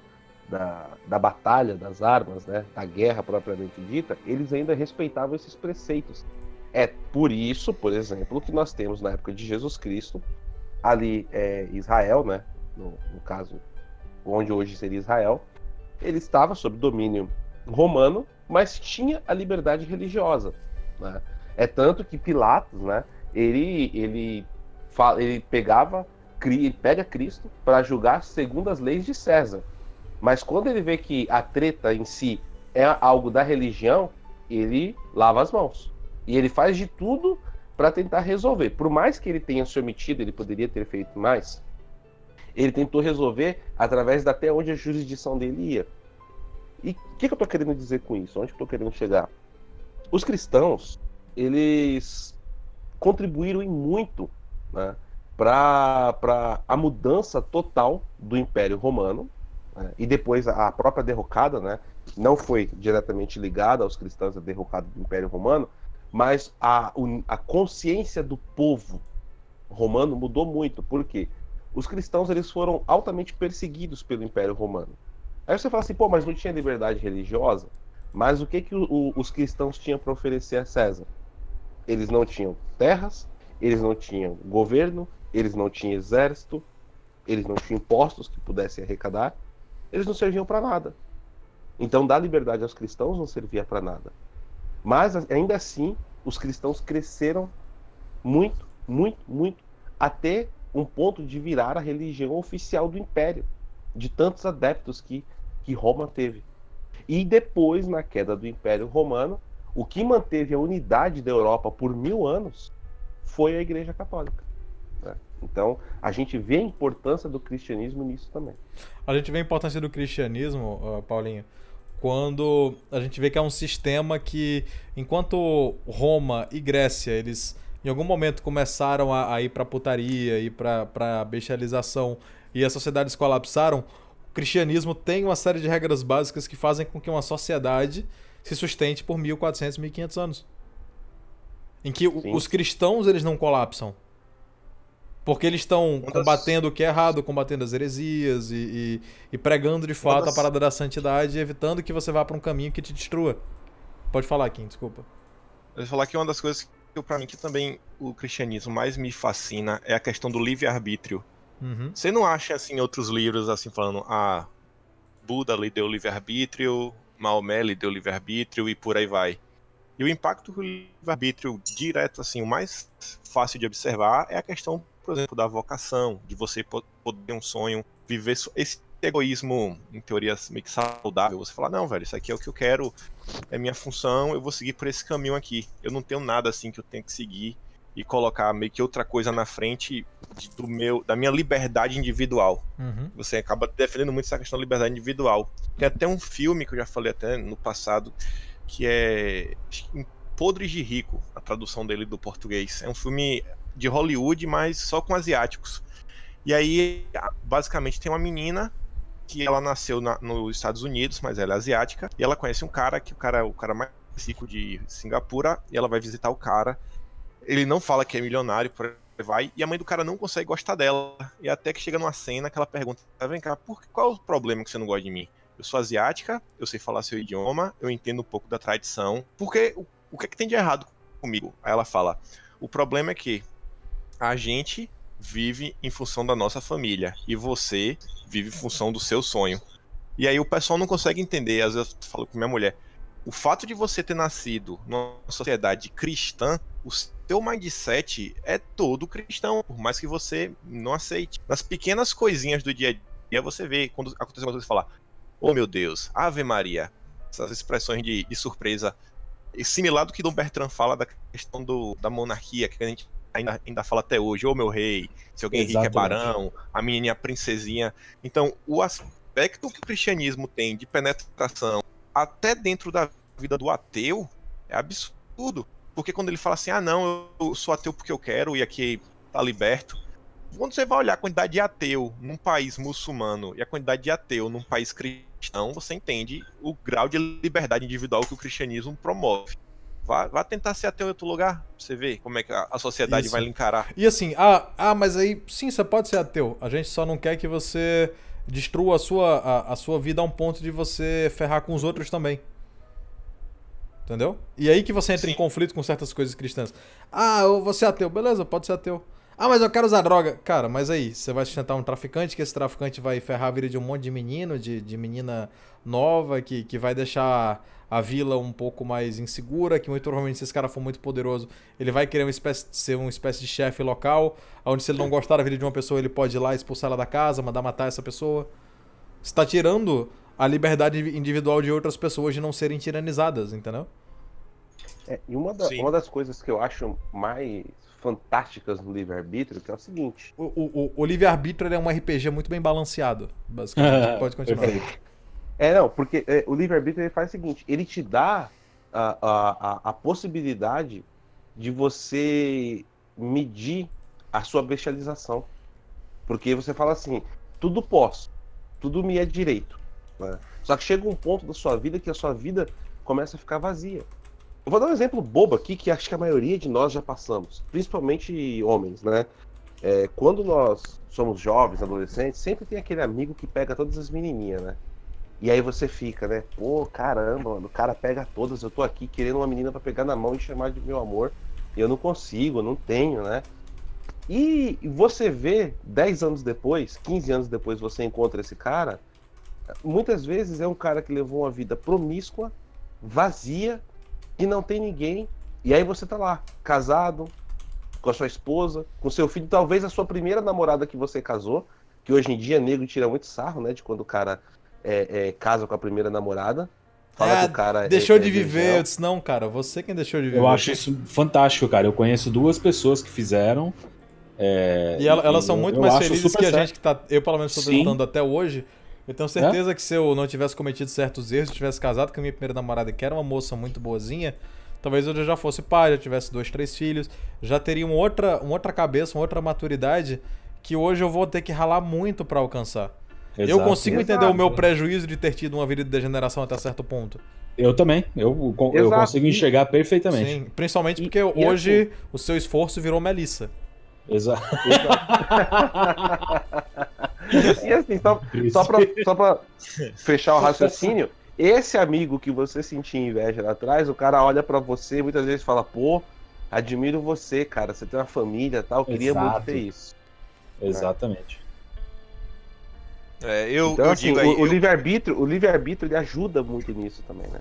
da, da batalha, das armas, né, da guerra propriamente dita, eles ainda respeitavam esses preceitos. É por isso, por exemplo, que nós temos na época de Jesus Cristo, ali é, Israel, né, no, no caso, onde hoje seria Israel, ele estava sob domínio romano, mas tinha a liberdade religiosa. Né? É tanto que Pilatos, né, ele, ele, ele pegava, ele pega Cristo para julgar segundo as leis de César. Mas quando ele vê que a treta em si é algo da religião, ele lava as mãos. E ele faz de tudo para tentar resolver. Por mais que ele tenha se omitido, ele poderia ter feito mais. Ele tentou resolver através da até onde a jurisdição dele ia. E o que, que, eu estou querendo dizer com isso? Onde eu estou querendo chegar? Os cristãos, eles contribuíram muito né, para a mudança total do Império Romano né? e depois a própria derrocada, né? não foi diretamente ligada aos cristãos a derrocada do Império Romano, mas a, a consciência do povo romano mudou muito. Por quê? Os cristãos eles foram altamente perseguidos pelo Império Romano. Aí você fala assim, pô, mas não tinha liberdade religiosa? Mas o que, que o, o, os cristãos tinham para oferecer a César? Eles não tinham terras, eles não tinham governo, eles não tinham exército, eles não tinham impostos que pudessem arrecadar, eles não serviam para nada. Então, dar liberdade aos cristãos não servia para nada. Mas, ainda assim, os cristãos cresceram muito, muito, muito, até um ponto de virar a religião oficial do império, de tantos adeptos que, que Roma teve. E depois, na queda do Império Romano, o que manteve a unidade da Europa por mil anos foi a Igreja Católica. Né? Então, a gente vê a importância do cristianismo nisso também. A gente vê a importância do cristianismo, Paulinho, quando a gente vê que é um sistema que, enquanto Roma e Grécia, eles em algum momento começaram a, a ir para putaria, ir para bestialização e as sociedades colapsaram, o cristianismo tem uma série de regras básicas que fazem com que uma sociedade se sustente por 1400, 1500 anos. Em que Sim. os cristãos eles não colapsam. Porque eles estão combatendo o que é errado, combatendo as heresias e, e, e pregando de fato das... a parada da santidade, evitando que você vá para um caminho que te destrua. Pode falar, Kim, desculpa. Eu falar que uma das coisas para mim que também o cristianismo mais me fascina é a questão do livre-arbítrio. Uhum. Você não acha assim outros livros assim falando, ah, Buda lhe deu livre-arbítrio, Maomé lhe deu livre-arbítrio e por aí vai. E o impacto do livre-arbítrio direto, assim, o mais fácil de observar é a questão, por exemplo, da vocação, de você poder um sonho, viver esse egoísmo, em teoria, meio que saudável. Você falar, não, velho, isso aqui é o que eu quero, é minha função, eu vou seguir por esse caminho aqui. Eu não tenho nada assim que eu tenho que seguir e colocar meio que outra coisa na frente do meu, da minha liberdade individual. Uhum. Você acaba defendendo muito essa questão da liberdade individual. Tem até um filme que eu já falei até no passado, que é Podres de Rico, a tradução dele do português. É um filme de Hollywood, mas só com asiáticos. E aí, basicamente, tem uma menina que ela nasceu na, nos Estados Unidos, mas ela é asiática, e ela conhece um cara que o cara o cara mais rico de Singapura, e ela vai visitar o cara. Ele não fala que é milionário, vai, e a mãe do cara não consegue gostar dela. E até que chega numa cena que ela pergunta: vem cá, por, qual é o problema que você não gosta de mim? eu sou asiática, eu sei falar seu idioma, eu entendo um pouco da tradição. Porque o, o que é que tem de errado comigo? Aí ela fala: o problema é que a gente vive em função da nossa família e você vive em função do seu sonho. E aí o pessoal não consegue entender, às vezes eu falo com minha mulher, o fato de você ter nascido numa sociedade cristã, o seu mindset é todo cristão, por mais que você não aceite. Nas pequenas coisinhas do dia a dia você vê quando acontece uma coisa você fala: Oh meu Deus, Ave Maria. Essas expressões de, de surpresa. Similar do que Dom Bertrand fala da questão do, da monarquia, que a gente ainda, ainda fala até hoje. Ô oh, meu rei, se alguém Exatamente. rico é barão, a menininha princesinha. Então, o aspecto que o cristianismo tem de penetração até dentro da vida do ateu é absurdo. Porque quando ele fala assim, ah não, eu sou ateu porque eu quero e aqui tá liberto quando você vai olhar a quantidade de ateu num país muçulmano e a quantidade de ateu num país cristão, você entende o grau de liberdade individual que o cristianismo promove. Vá, vá tentar ser ateu em outro lugar, você vê como é que a, a sociedade Isso. vai lhe encarar. E assim, ah, ah, mas aí, sim, você pode ser ateu. A gente só não quer que você destrua a sua, a, a sua vida a um ponto de você ferrar com os outros também. Entendeu? E aí que você entra sim. em conflito com certas coisas cristãs. Ah, eu vou ser ateu. Beleza, pode ser ateu. Ah, mas eu quero usar droga. Cara, mas aí, você vai sustentar um traficante, que esse traficante vai ferrar a vida de um monte de menino, de, de menina nova, que, que vai deixar a vila um pouco mais insegura, que muito provavelmente se esse cara for muito poderoso, ele vai querer uma espécie, ser uma espécie de chefe local, onde se ele não gostar da vida de uma pessoa, ele pode ir lá expulsar ela da casa, mandar matar essa pessoa. Você tá tirando a liberdade individual de outras pessoas de não serem tiranizadas, entendeu? É, e uma, da, uma das coisas que eu acho mais fantásticas no livre-arbítrio, que é o seguinte. O, o, o livre-arbítrio é um RPG muito bem balanceado, basicamente. Pode continuar. É, não, porque é, o livre-arbítrio faz o seguinte: ele te dá a, a, a, a possibilidade de você medir a sua bestialização. Porque você fala assim, tudo posso, tudo me é direito. Né? Só que chega um ponto da sua vida que a sua vida começa a ficar vazia. Eu vou dar um exemplo bobo aqui que acho que a maioria de nós já passamos, principalmente homens, né? É, quando nós somos jovens, adolescentes, sempre tem aquele amigo que pega todas as menininhas, né? E aí você fica, né? Pô, caramba, mano, o cara pega todas, eu tô aqui querendo uma menina para pegar na mão e chamar de meu amor, e eu não consigo, não tenho, né? E você vê 10 anos depois, 15 anos depois você encontra esse cara, muitas vezes é um cara que levou uma vida promíscua, vazia, que não tem ninguém, e aí você tá lá, casado, com a sua esposa, com seu filho, talvez a sua primeira namorada que você casou, que hoje em dia nego tira muito sarro, né, de quando o cara é, é, casa com a primeira namorada. Fala é, que o cara deixou é, de viver. Eu disse, não, cara, você quem deixou de viver. Eu acho isso fantástico, cara. Eu conheço duas pessoas que fizeram. É, e elas, elas são muito mais felizes que a gente que tá. Eu, pelo menos, estou tentando até hoje. Eu tenho certeza é? que se eu não tivesse cometido certos erros, tivesse casado com a minha primeira namorada, que era uma moça muito boazinha, talvez eu já fosse pai, já tivesse dois, três filhos, já teria uma outra, uma outra cabeça, uma outra maturidade que hoje eu vou ter que ralar muito para alcançar. Exato, eu consigo exato. entender o meu prejuízo de ter tido uma vida de degeneração até certo ponto. Eu também, eu, eu consigo enxergar perfeitamente. Sim, principalmente porque e, hoje e assim... o seu esforço virou Melissa. Exato. e assim, só, só, pra, só pra fechar o raciocínio, esse amigo que você sentia inveja lá atrás, o cara olha para você e muitas vezes fala, pô, admiro você, cara, você tem uma família tal, queria Exato. muito ter isso. Exatamente. É, eu, então, eu assim, digo aí, o, eu... o livre-arbítrio, o livre-arbítrio ele ajuda muito nisso também, né?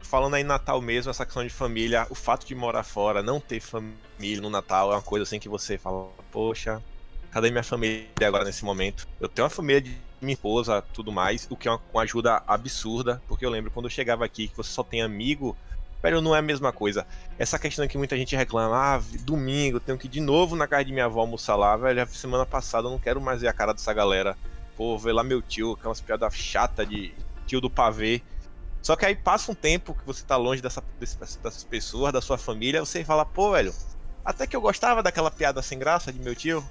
Falando aí Natal mesmo, essa questão de família, o fato de morar fora, não ter família no Natal é uma coisa assim que você fala, poxa, cadê minha família agora nesse momento? Eu tenho uma família de minha esposa, tudo mais, o que é uma, uma ajuda absurda, porque eu lembro quando eu chegava aqui que você só tem amigo, velho, não é a mesma coisa. Essa questão que muita gente reclama, ah, domingo, tenho que ir de novo na casa de minha avó almoçar lá, velho, semana passada eu não quero mais ver a cara dessa galera pô, ver lá meu tio, que é piadas chata de tio do pavê. Só que aí passa um tempo que você tá longe dessa, dessas pessoas, da sua família, você fala, pô, velho, até que eu gostava daquela piada sem graça de meu tio.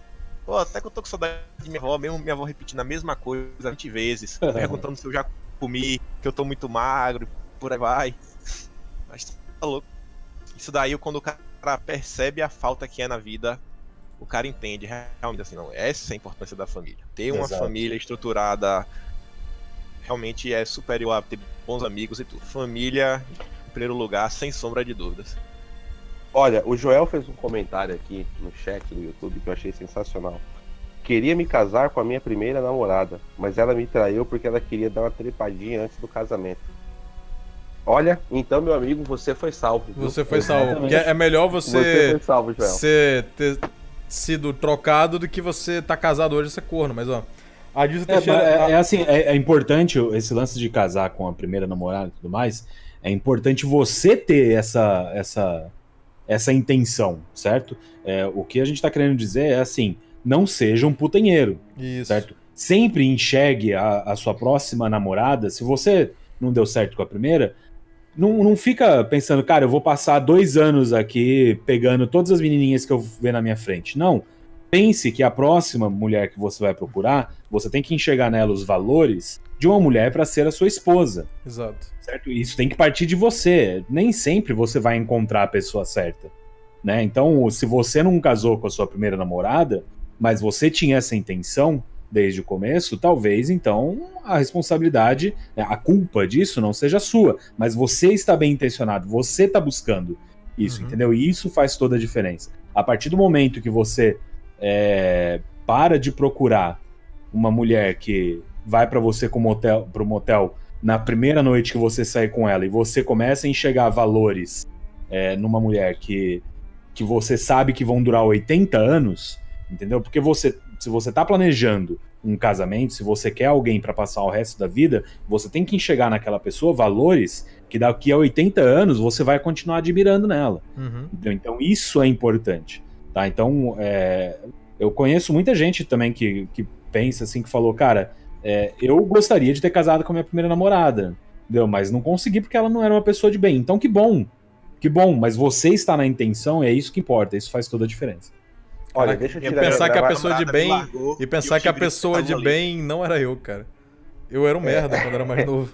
Pô, até que eu tô com saudade de minha avó, mesmo minha avó repetindo a mesma coisa 20 vezes, perguntando se eu já comi, que eu tô muito magro, por aí vai. Mas tá louco. Isso daí, quando o cara percebe a falta que é na vida, o cara entende realmente assim, não, essa é a importância da família. Ter uma Exato. família estruturada realmente é superior a ter bons amigos e tudo. Família, em primeiro lugar, sem sombra de dúvidas. Olha, o Joel fez um comentário aqui no chat do YouTube que eu achei sensacional. Queria me casar com a minha primeira namorada, mas ela me traiu porque ela queria dar uma trepadinha antes do casamento. Olha, então, meu amigo, você foi salvo. Viu? Você foi salvo. Porque é melhor você, você, foi salvo, Joel. você ter, sido trocado do que você tá casado hoje e ser corno, mas ó. A Dilsa é, Teixeira. É, é assim, é, é, importante esse lance de casar com a primeira namorada e tudo mais. É importante você ter essa, essa, essa intenção, certo? É, o que a gente tá querendo dizer é assim: não seja um putanheiro. Isso. Certo? Sempre enxergue a, a sua próxima namorada. Se você não deu certo com a primeira, não, não fica pensando, cara, eu vou passar dois anos aqui pegando todas as menininhas que eu ver na minha frente. Não. Pense que a próxima mulher que você vai procurar, você tem que enxergar nela os valores de uma mulher para ser a sua esposa. Exato. Certo? Isso tem que partir de você. Nem sempre você vai encontrar a pessoa certa. Né? Então, se você não casou com a sua primeira namorada, mas você tinha essa intenção, desde o começo, talvez então a responsabilidade, né, a culpa disso não seja sua, mas você está bem intencionado, você está buscando isso, uhum. entendeu? E isso faz toda a diferença. A partir do momento que você é, para de procurar uma mulher que vai para você para motel, pro motel na primeira noite que você sai com ela e você começa a enxergar valores é, numa mulher que, que você sabe que vão durar 80 anos, entendeu? Porque você se você está planejando um casamento, se você quer alguém para passar o resto da vida, você tem que enxergar naquela pessoa valores que daqui a 80 anos você vai continuar admirando nela. Uhum. Então, então, isso é importante. Tá? Então, é, eu conheço muita gente também que, que pensa assim, que falou, cara, é, eu gostaria de ter casado com a minha primeira namorada, entendeu? mas não consegui porque ela não era uma pessoa de bem. Então, que bom, que bom, mas você está na intenção e é isso que importa, isso faz toda a diferença. Olha, deixa eu tirar e pensar que a pessoa de bem e pensar que a pessoa de bem não era eu, cara. Eu era um merda é. quando era mais novo.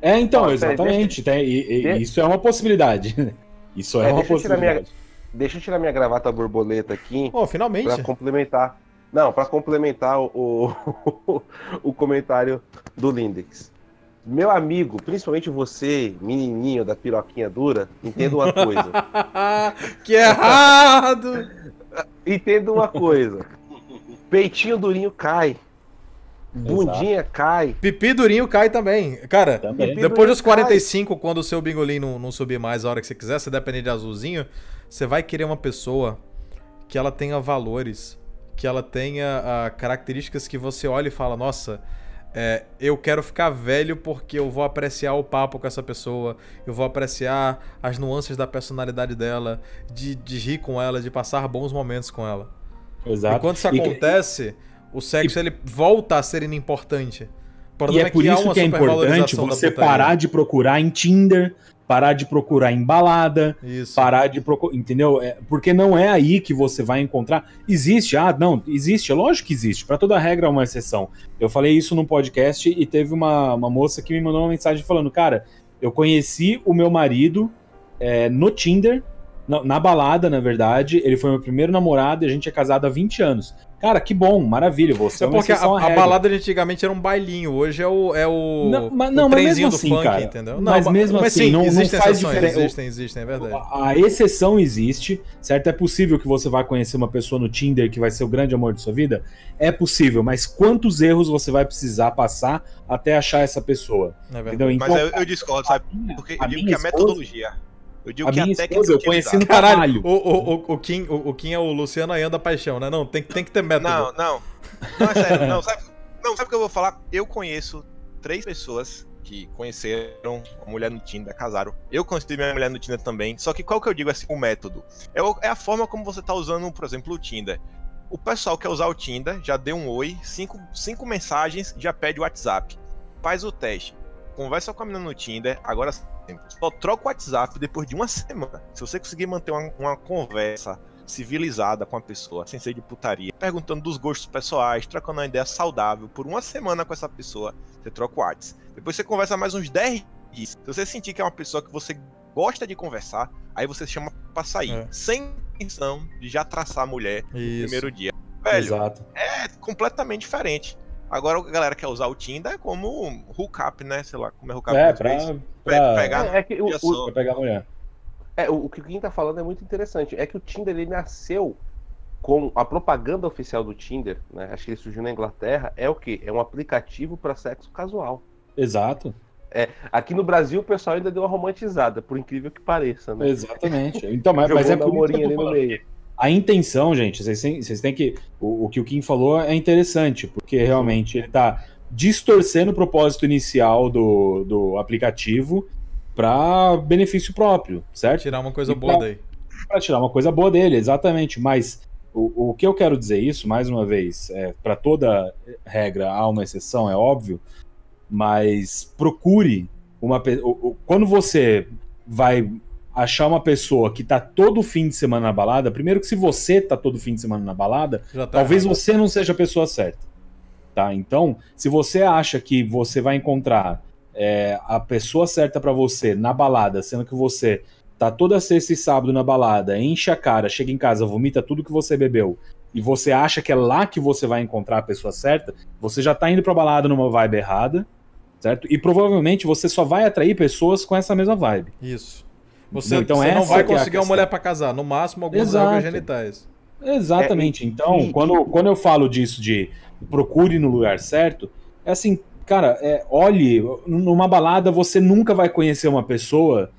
É, então, exatamente. Deixa... Tem, e, e, isso é uma possibilidade. Isso é, é uma possibilidade. Minha, deixa eu tirar minha gravata borboleta aqui. Oh, finalmente. Pra complementar. Não, para complementar o, o, o comentário do Lindex. Meu amigo, principalmente você, menininho da piroquinha dura, entenda uma coisa. que errado! Entenda uma coisa. Peitinho durinho cai. Bundinha Exato. cai. Pipi durinho cai também. Cara, também. depois dos 45, cai. quando o seu bingolim não, não subir mais a hora que você quiser, se depender de azulzinho, você vai querer uma pessoa que ela tenha valores, que ela tenha uh, características que você olha e fala, nossa, é, eu quero ficar velho porque eu vou apreciar o papo com essa pessoa, eu vou apreciar as nuances da personalidade dela, de, de rir com ela, de passar bons momentos com ela. Exato. E quando isso acontece, o sexo e... ele volta a ser inimportante. E é, é por isso que é importante você parar de procurar em Tinder, parar de procurar em balada, Isso. parar de procurar, entendeu? É, porque não é aí que você vai encontrar. Existe, ah, não, existe, é lógico que existe. Para toda regra há uma exceção. Eu falei isso no podcast e teve uma, uma moça que me mandou uma mensagem falando, cara, eu conheci o meu marido é, no Tinder, na, na, balada, na verdade. Ele foi meu primeiro namorado e a gente é casado há 20 anos. Cara, que bom, maravilha. Você é, é porque a, a, balada antigamente era um bailinho, hoje é o, é o, não, mas, não, o mas mesmo assim, funk, cara, entendeu? Não, mas mesmo mas, assim, sim, não, não faz diferença. Existem, existem, é verdade. A exceção existe, certo? É possível que você vá conhecer uma pessoa no Tinder que vai ser o grande amor de sua vida? É possível, mas quantos erros você vai precisar passar até achar essa pessoa? É entendeu? Então, mas eu, eu discordo, sabe? Porque eu digo que a metodologia eu digo a que minha até esposa, que eu conheci no caralho. O, o, o, o, Kim, o, o Kim é o Luciano Ayan da paixão, né? Não, tem, tem que ter método. Não, não. Não, é sério. não, sabe, não, sabe o que eu vou falar? Eu conheço três pessoas que conheceram a mulher no Tinder, casaram. Eu conheci minha mulher no Tinder também. Só que qual que eu digo assim, o método? É, o, é a forma como você tá usando, por exemplo, o Tinder. O pessoal quer usar o Tinder, já deu um oi, cinco, cinco mensagens, já pede o WhatsApp. Faz o teste. Conversa com a menina no Tinder, agora só troca o WhatsApp depois de uma semana. Se você conseguir manter uma, uma conversa civilizada com a pessoa, sem ser de putaria, perguntando dos gostos pessoais, trocando uma ideia saudável por uma semana com essa pessoa, você troca o WhatsApp. Depois você conversa mais uns 10 dias. Se você sentir que é uma pessoa que você gosta de conversar, aí você chama pra sair. É. Sem intenção de já traçar a mulher Isso. no primeiro dia. Velho, Exato. é completamente diferente. Agora a galera quer usar o Tinder como hookup, né? Sei lá, como é hookup. É, pra, pra, pegar, é, é que o, o, pra pegar a mulher. É, o, o que o Kim tá falando é muito interessante. É que o Tinder ele nasceu com a propaganda oficial do Tinder, né? Acho que ele surgiu na Inglaterra. É o que? É um aplicativo para sexo casual. Exato. É, aqui no Brasil o pessoal ainda deu uma romantizada, por incrível que pareça, né? Exatamente. Então, mas, mas é por isso ali no meio. A intenção, gente, vocês têm, vocês têm que. O, o, que o Kim falou é interessante, porque realmente ele está distorcendo o propósito inicial do, do aplicativo para benefício próprio, certo? Tirar uma coisa e boa pra, daí. Para tirar uma coisa boa dele, exatamente. Mas o, o que eu quero dizer isso, mais uma vez, é, para toda regra há uma exceção, é óbvio, mas procure uma. Quando você vai achar uma pessoa que tá todo fim de semana na balada, primeiro que se você tá todo fim de semana na balada, tá talvez errado. você não seja a pessoa certa. Tá? Então, se você acha que você vai encontrar é, a pessoa certa para você na balada, sendo que você tá toda sexta e sábado na balada, enche a cara, chega em casa, vomita tudo que você bebeu, e você acha que é lá que você vai encontrar a pessoa certa, você já tá indo pra balada numa vibe errada, certo? E provavelmente você só vai atrair pessoas com essa mesma vibe. Isso. Você, então, você não vai é conseguir é uma mulher para casar, no máximo algumas Exato. genitais. Exatamente. É, então, e, quando, quando eu falo disso de procure no lugar certo, é assim, cara, é, olhe, numa balada você nunca vai conhecer uma pessoa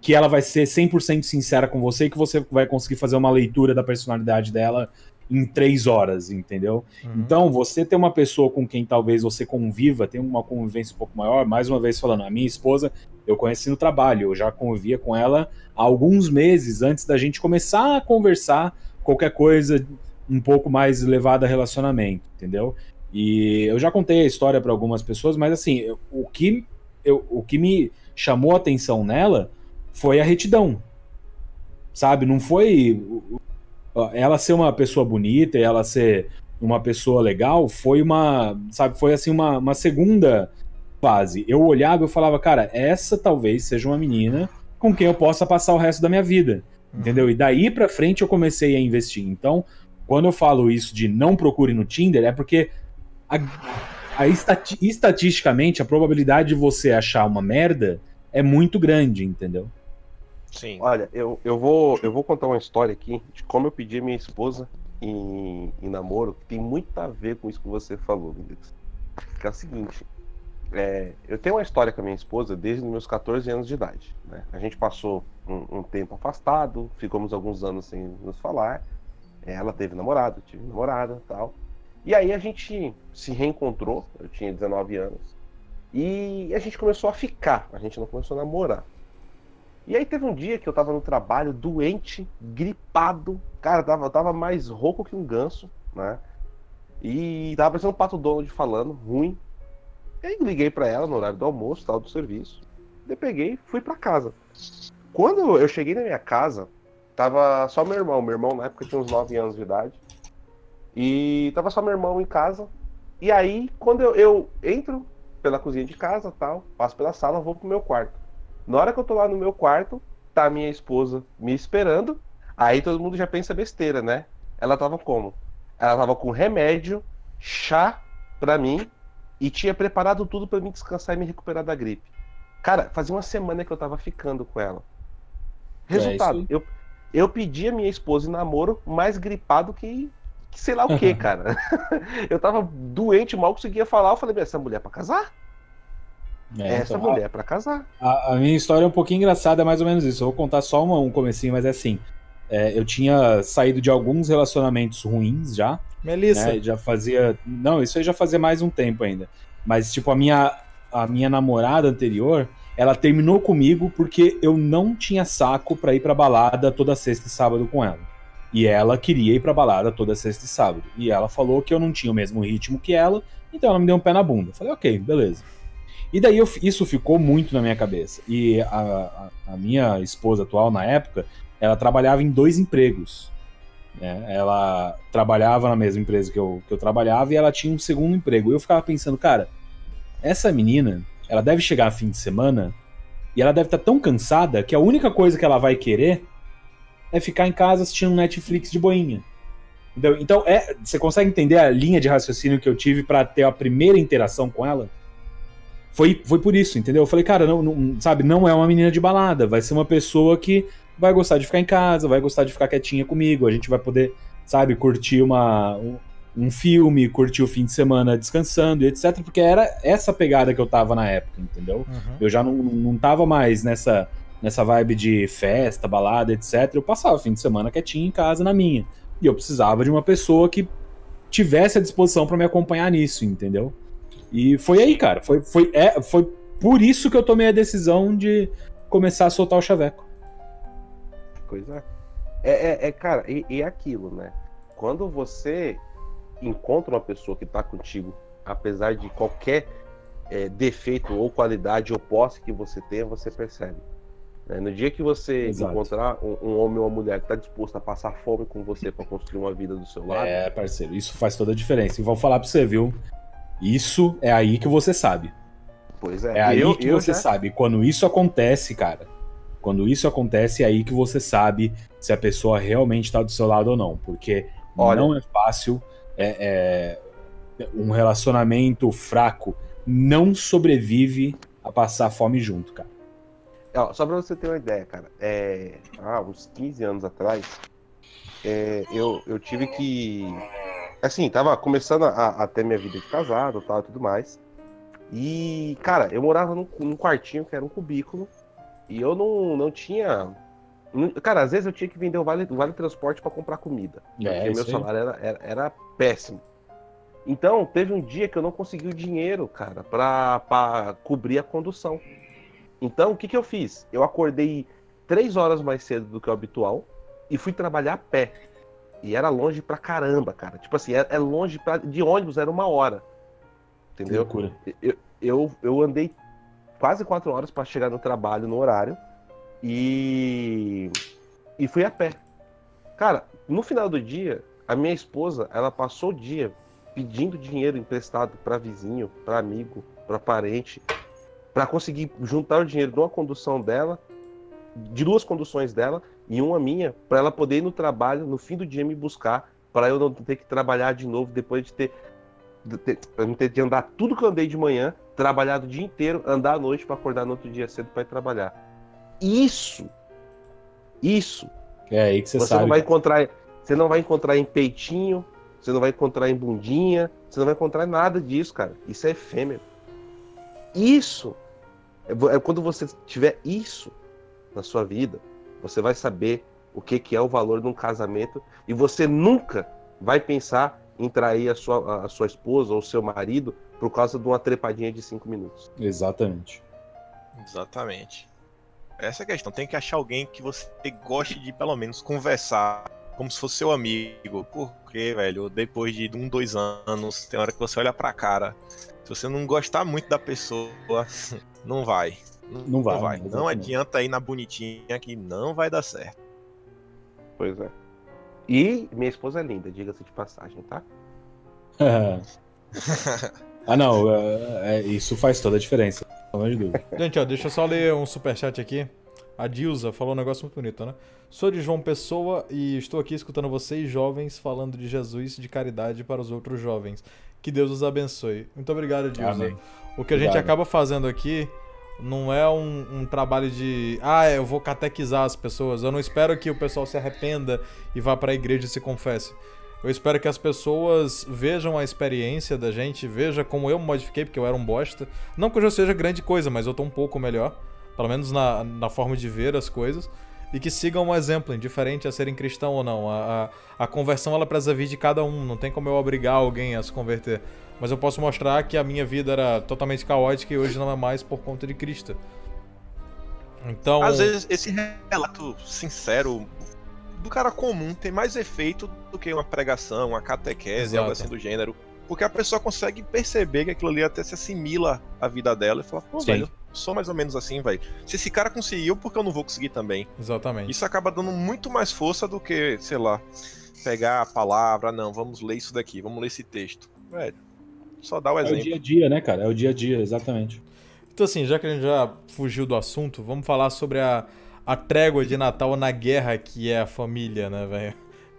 que ela vai ser 100% sincera com você e que você vai conseguir fazer uma leitura da personalidade dela em três horas, entendeu? Uhum. Então, você ter uma pessoa com quem talvez você conviva, tem uma convivência um pouco maior, mais uma vez falando, a minha esposa eu conheci no trabalho, eu já convivia com ela há alguns meses antes da gente começar a conversar qualquer coisa um pouco mais levada a relacionamento, entendeu? E eu já contei a história para algumas pessoas, mas assim, o que, eu, o que me chamou a atenção nela foi a retidão, sabe? Não foi ela ser uma pessoa bonita e ela ser uma pessoa legal foi uma, sabe, foi assim uma, uma segunda fase. Eu olhava e falava, cara, essa talvez seja uma menina com quem eu possa passar o resto da minha vida. Uhum. Entendeu? E daí pra frente eu comecei a investir. Então, quando eu falo isso de não procure no Tinder, é porque a, a estati estatisticamente a probabilidade de você achar uma merda é muito grande, entendeu? Sim. Olha, eu, eu, vou, eu vou contar uma história aqui de como eu pedi a minha esposa em, em namoro, que tem muito a ver com isso que você falou, Mendix. Que é o seguinte, é, eu tenho uma história com a minha esposa desde os meus 14 anos de idade. Né? A gente passou um, um, tempo afastado, ficamos alguns anos sem nos falar. Ela teve namorado, tive namorada tal. E aí a gente se reencontrou, eu tinha 19 anos, e a gente começou a ficar, a gente não começou a namorar. E aí teve um dia que eu tava no trabalho, doente, gripado. Cara, tava, tava mais rouco que um ganso, né? E tava parecendo um pato Donald falando, ruim. E aí liguei para ela no horário do almoço, tal, do serviço. Eu peguei fui para casa. Quando eu cheguei na minha casa, tava só meu irmão. Meu irmão na época tinha uns 9 anos de idade. E tava só meu irmão em casa. E aí, quando eu, eu entro pela cozinha de casa, tal, passo pela sala, vou pro meu quarto. Na hora que eu tô lá no meu quarto, tá minha esposa me esperando. Aí todo mundo já pensa besteira, né? Ela tava como? Ela tava com remédio, chá pra mim e tinha preparado tudo para mim descansar e me recuperar da gripe. Cara, fazia uma semana que eu tava ficando com ela. Resultado, é eu, eu pedi a minha esposa em namoro mais gripado que, que sei lá o que, cara. eu tava doente, mal conseguia falar. Eu falei, essa mulher é pra casar? É, Essa então, mulher é pra casar. A, a, minha história é um pouquinho engraçada, é mais ou menos isso. Eu vou contar só uma, um comecinho, mas é assim. É, eu tinha saído de alguns relacionamentos ruins já. Melissa. Né, já fazia. Não, isso aí já fazia mais um tempo ainda. Mas, tipo, a minha, a minha namorada anterior, ela terminou comigo porque eu não tinha saco para ir pra balada toda sexta e sábado com ela. E ela queria ir pra balada toda sexta e sábado. E ela falou que eu não tinha o mesmo ritmo que ela, então ela me deu um pé na bunda. Eu falei, ok, beleza. E daí eu, isso ficou muito na minha cabeça. E a, a, minha esposa atual, na época, ela trabalhava em dois empregos. Né? Ela trabalhava na mesma empresa que eu, que eu trabalhava e ela tinha um segundo emprego. Eu ficava pensando, cara, essa menina, ela deve chegar fim de semana e ela deve estar tá tão cansada que a única coisa que ela vai querer é ficar em casa assistindo Netflix de boinha. Então, então é, você consegue entender a linha de raciocínio que eu tive para ter a primeira interação com ela? Foi, foi por isso, entendeu? Eu falei, cara, não, não, sabe, não é uma menina de balada, vai ser uma pessoa que vai gostar de ficar em casa, vai gostar de ficar quietinha comigo, a gente vai poder, sabe, curtir uma, um, filme, curtir o fim de semana descansando e etc, porque era essa pegada que eu tava na época, entendeu? Uhum. Eu já não, não tava mais nessa, nessa vibe de festa, balada, etc. Eu passava o fim de semana quietinho em casa na minha. E eu precisava de uma pessoa que tivesse a disposição para me acompanhar nisso, entendeu? E foi aí, cara. Foi, foi, é, foi por isso que eu tomei a decisão de começar a soltar o chaveco. Pois é. É, é, é cara, e, e aquilo, né? Quando você encontra uma pessoa que tá contigo, apesar de qualquer é, defeito ou qualidade ou posse que você tenha, você percebe. Né? No dia que você Exato. encontrar um, um, homem ou uma mulher que está disposto a passar fome com você para construir uma vida do seu lado. É, parceiro, isso faz toda a diferença. E vou falar para você, viu? Isso é aí que você sabe. Pois é. É aí eu, que eu você já... sabe. Quando isso acontece, cara, quando isso acontece, é aí que você sabe se a pessoa realmente está do seu lado ou não. Porque Olha... não é fácil. É, é, um relacionamento fraco não sobrevive a passar fome junto, cara. Só pra você ter uma ideia, cara. É, há uns 15 anos atrás, é, eu, eu tive que assim, tava começando a, a ter minha vida de casado tal, e tudo mais. E, cara, eu morava num, num, quartinho que era um cubículo. E eu não, não tinha. cara, às vezes eu tinha que vender o vale, o vale transporte para comprar comida. É, porque meu salário era, era, era, péssimo. Então, teve um dia que eu não consegui o dinheiro, cara, pra, pra cobrir a condução. Então, o que, que eu fiz? Eu acordei três horas mais cedo do que o habitual e fui trabalhar a pé. E era longe pra caramba, cara. Tipo assim, é, é longe pra, de ônibus, era uma hora. Entendeu? Eu, eu, eu andei quase quatro horas para chegar no trabalho no horário. E. E fui a pé. Cara, no final do dia, a minha esposa, ela passou o dia pedindo dinheiro emprestado para vizinho, para amigo, para parente, para conseguir juntar o dinheiro de uma condução dela, de duas conduções dela e uma minha, para ela poder ir no trabalho no fim do dia me buscar, para eu não ter que trabalhar de novo depois de ter, de ter, não ter de andar tudo que eu andei de manhã, trabalhado o dia inteiro, andar à noite para acordar no outro dia cedo para ir trabalhar. Isso, isso. É aí que você, você sabe. não vai encontrar, você não vai encontrar em peitinho, você não vai encontrar em bundinha, você não vai encontrar nada disso, cara. Isso é efêmero. Isso é, é quando você tiver isso na sua vida, você vai saber o que, que é o valor de um casamento e você nunca vai pensar em trair a sua, a sua esposa ou seu marido por causa de uma trepadinha de cinco minutos. Exatamente. Exatamente. Essa é a questão. Tem que achar alguém que você goste de pelo menos conversar como se fosse seu amigo. Porque, velho, depois de um, dois anos, tem hora que você olha pra cara. Se você não gostar muito da pessoa, não vai. Não, vai. Não, vai. não adianta ir na bonitinha que não vai dar certo. Pois é. E minha esposa é linda, diga-se de passagem, tá? ah, não. É, é, isso faz toda a diferença. Gente, ó, deixa eu só ler um superchat aqui. A Dilza falou um negócio muito bonito, né? Sou de João Pessoa e estou aqui escutando vocês, jovens, falando de Jesus de caridade para os outros jovens. Que Deus os abençoe. Muito obrigado, Dilza. Amém. O que a gente acaba fazendo aqui não é um, um, trabalho de. Ah, eu vou catequizar as pessoas. Eu não espero que o pessoal se arrependa e vá para a igreja e se confesse. Eu espero que as pessoas vejam a experiência da gente, veja como eu modifiquei, porque eu era um bosta. Não que eu já seja grande coisa, mas eu tô um pouco melhor pelo menos na, na forma de ver as coisas, e que sigam um exemplo, indiferente a serem cristão ou não. A, a, a, conversão ela precisa vir de cada um, não tem como eu obrigar alguém a se converter. Mas eu posso mostrar que a minha vida era totalmente caótica e hoje não é mais por conta de Cristo. Então. Às vezes esse relato sincero do cara comum tem mais efeito do que uma pregação, uma catequese, Exato. algo assim do gênero. Porque a pessoa consegue perceber que aquilo ali até se assimila à vida dela e fala, pô, Sim. velho, sou mais ou menos assim, velho. Se esse cara conseguiu, por que eu não vou conseguir também? Exatamente. Isso acaba dando muito mais força do que, sei lá, pegar a palavra, não, vamos ler isso daqui, vamos ler esse texto. Velho, só dá o exemplo. É o dia a dia, né, cara? É o dia a dia, exatamente. Então, assim, já que a gente já fugiu do assunto, vamos falar sobre a, a trégua de Natal na guerra que é a família, né, velho?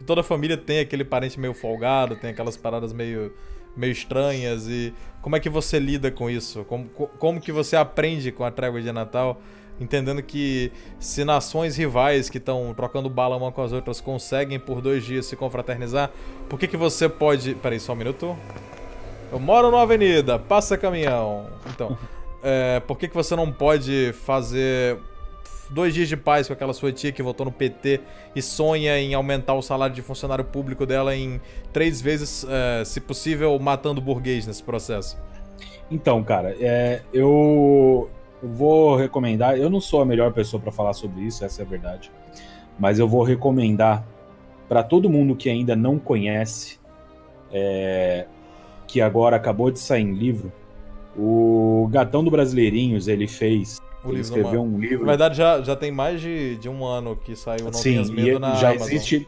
Toda família tem aquele parente meio folgado, tem aquelas paradas meio meio estranhas e como é que você lida com isso? Como, como que você aprende com a trégua de Natal, entendendo que se nações rivais que estão trocando bala uma com as outras conseguem por dois dias se confraternizar, por que que você pode... Peraí, só um minuto. Eu moro numa avenida, passa caminhão. Então, é, por que que você não pode fazer dois dias de paz com aquela sua tia que votou no PT e sonha em aumentar o salário de funcionário público dela em três vezes, é, se possível, matando burguês nesse processo? Então, cara, é, eu vou recomendar. Eu não sou a melhor pessoa para falar sobre isso, essa é a verdade. Mas eu vou recomendar para todo mundo que ainda não conhece, é, que agora acabou de sair em livro, o Gatão do Brasileirinhos ele fez o ele escreveu um livro. Na verdade, já, já tem mais de, de um ano que saiu Não Sim, Tenhas Medo na já Amazon. existe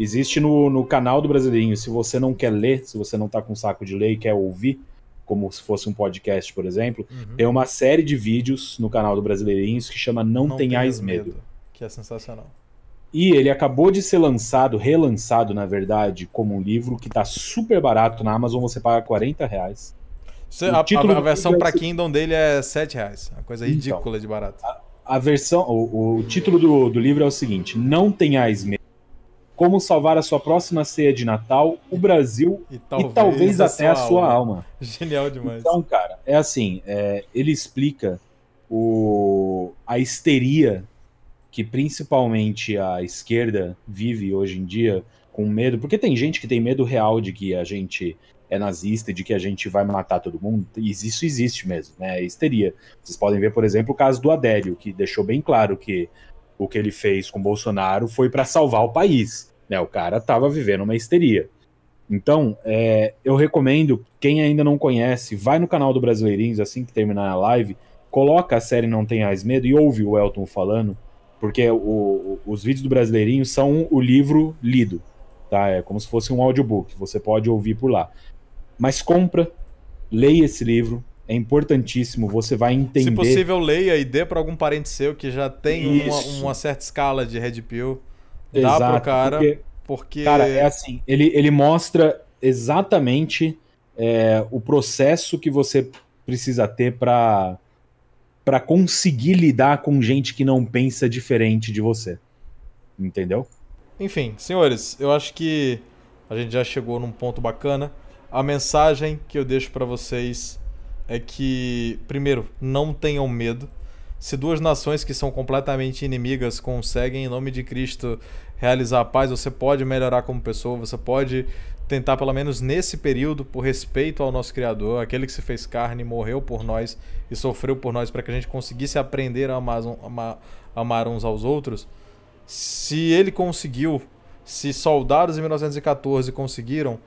Existe no, no canal do Brasileirinho. Se você não quer ler, se você não tá com saco de ler e quer ouvir, como se fosse um podcast, por exemplo, uhum. tem uma série de vídeos no canal do Brasileirinhos que chama Não, não Tenhais medo. medo. Que é sensacional. E ele acabou de ser lançado, relançado, na verdade, como um livro que tá super barato na Amazon, você paga 40 reais. A, a, a, versão para Kingdom dele é 7 reais. Uma coisa então, ridícula então, de barato. A, a versão, o, o, título do, do livro é o seguinte: Não tenhais medo. Como salvar a sua próxima ceia de Natal, o Brasil e talvez, e talvez até a sua, alma. alma. Genial demais. Então, cara, é assim: é, ele explica o, a histeria que principalmente a esquerda vive hoje em dia com medo, porque tem gente que tem medo real de que a gente é nazista, de que a gente vai matar todo mundo, isso existe mesmo, né? É histeria. Vocês podem ver, por exemplo, o caso do Adélio, que deixou bem claro que o que ele fez com Bolsonaro foi para salvar o país. Né? O cara estava vivendo uma histeria. Então, é, eu recomendo, quem ainda não conhece, vai no canal do Brasileirinhos assim que terminar a live, coloca a série Não Tenhais Medo e ouve o Elton falando, porque o, o, os vídeos do Brasileirinho são o livro lido. tá? É como se fosse um audiobook, você pode ouvir por lá. Mas compra, leia esse livro, é importantíssimo, você vai entender. Se possível, leia e dê para algum parente seu que já tem uma, uma, certa escala de Red Pill. Dá Exato, pro cara, porque, porque... Cara, é assim, ele, ele mostra exatamente é, o processo que você precisa ter para para conseguir lidar com gente que não pensa diferente de você. Entendeu? Enfim, senhores, eu acho que a gente já chegou num ponto bacana. A mensagem que eu deixo para vocês é que, primeiro, não tenham medo. Se duas nações que são completamente inimigas conseguem, em nome de Cristo, realizar a paz, você pode melhorar como pessoa, você pode tentar, pelo menos nesse período, por respeito ao nosso Criador, aquele que se fez carne, morreu por nós e sofreu por nós para que a gente conseguisse aprender a amar, amar, amar uns aos outros. Se ele conseguiu, se soldados em 1914 conseguiram,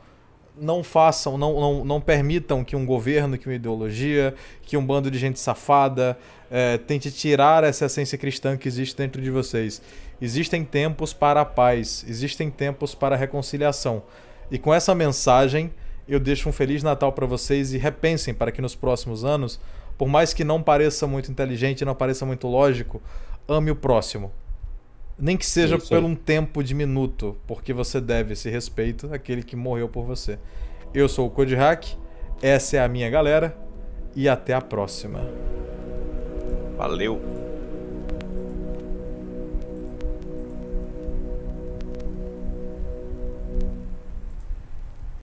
não façam, não, não, não permitam que um governo, que uma ideologia, que um bando de gente safada é, tente tirar essa essência cristã que existe dentro de vocês. Existem tempos para a paz, existem tempos para a reconciliação. E com essa mensagem, eu deixo um Feliz Natal para vocês e repensem para que nos próximos anos, por mais que não pareça muito inteligente, não pareça muito lógico, ame o próximo. Nem que seja por um tempo de minuto, porque você deve esse respeito àquele que morreu por você. Eu sou o Code Hack, essa é a minha galera e até a próxima. Valeu!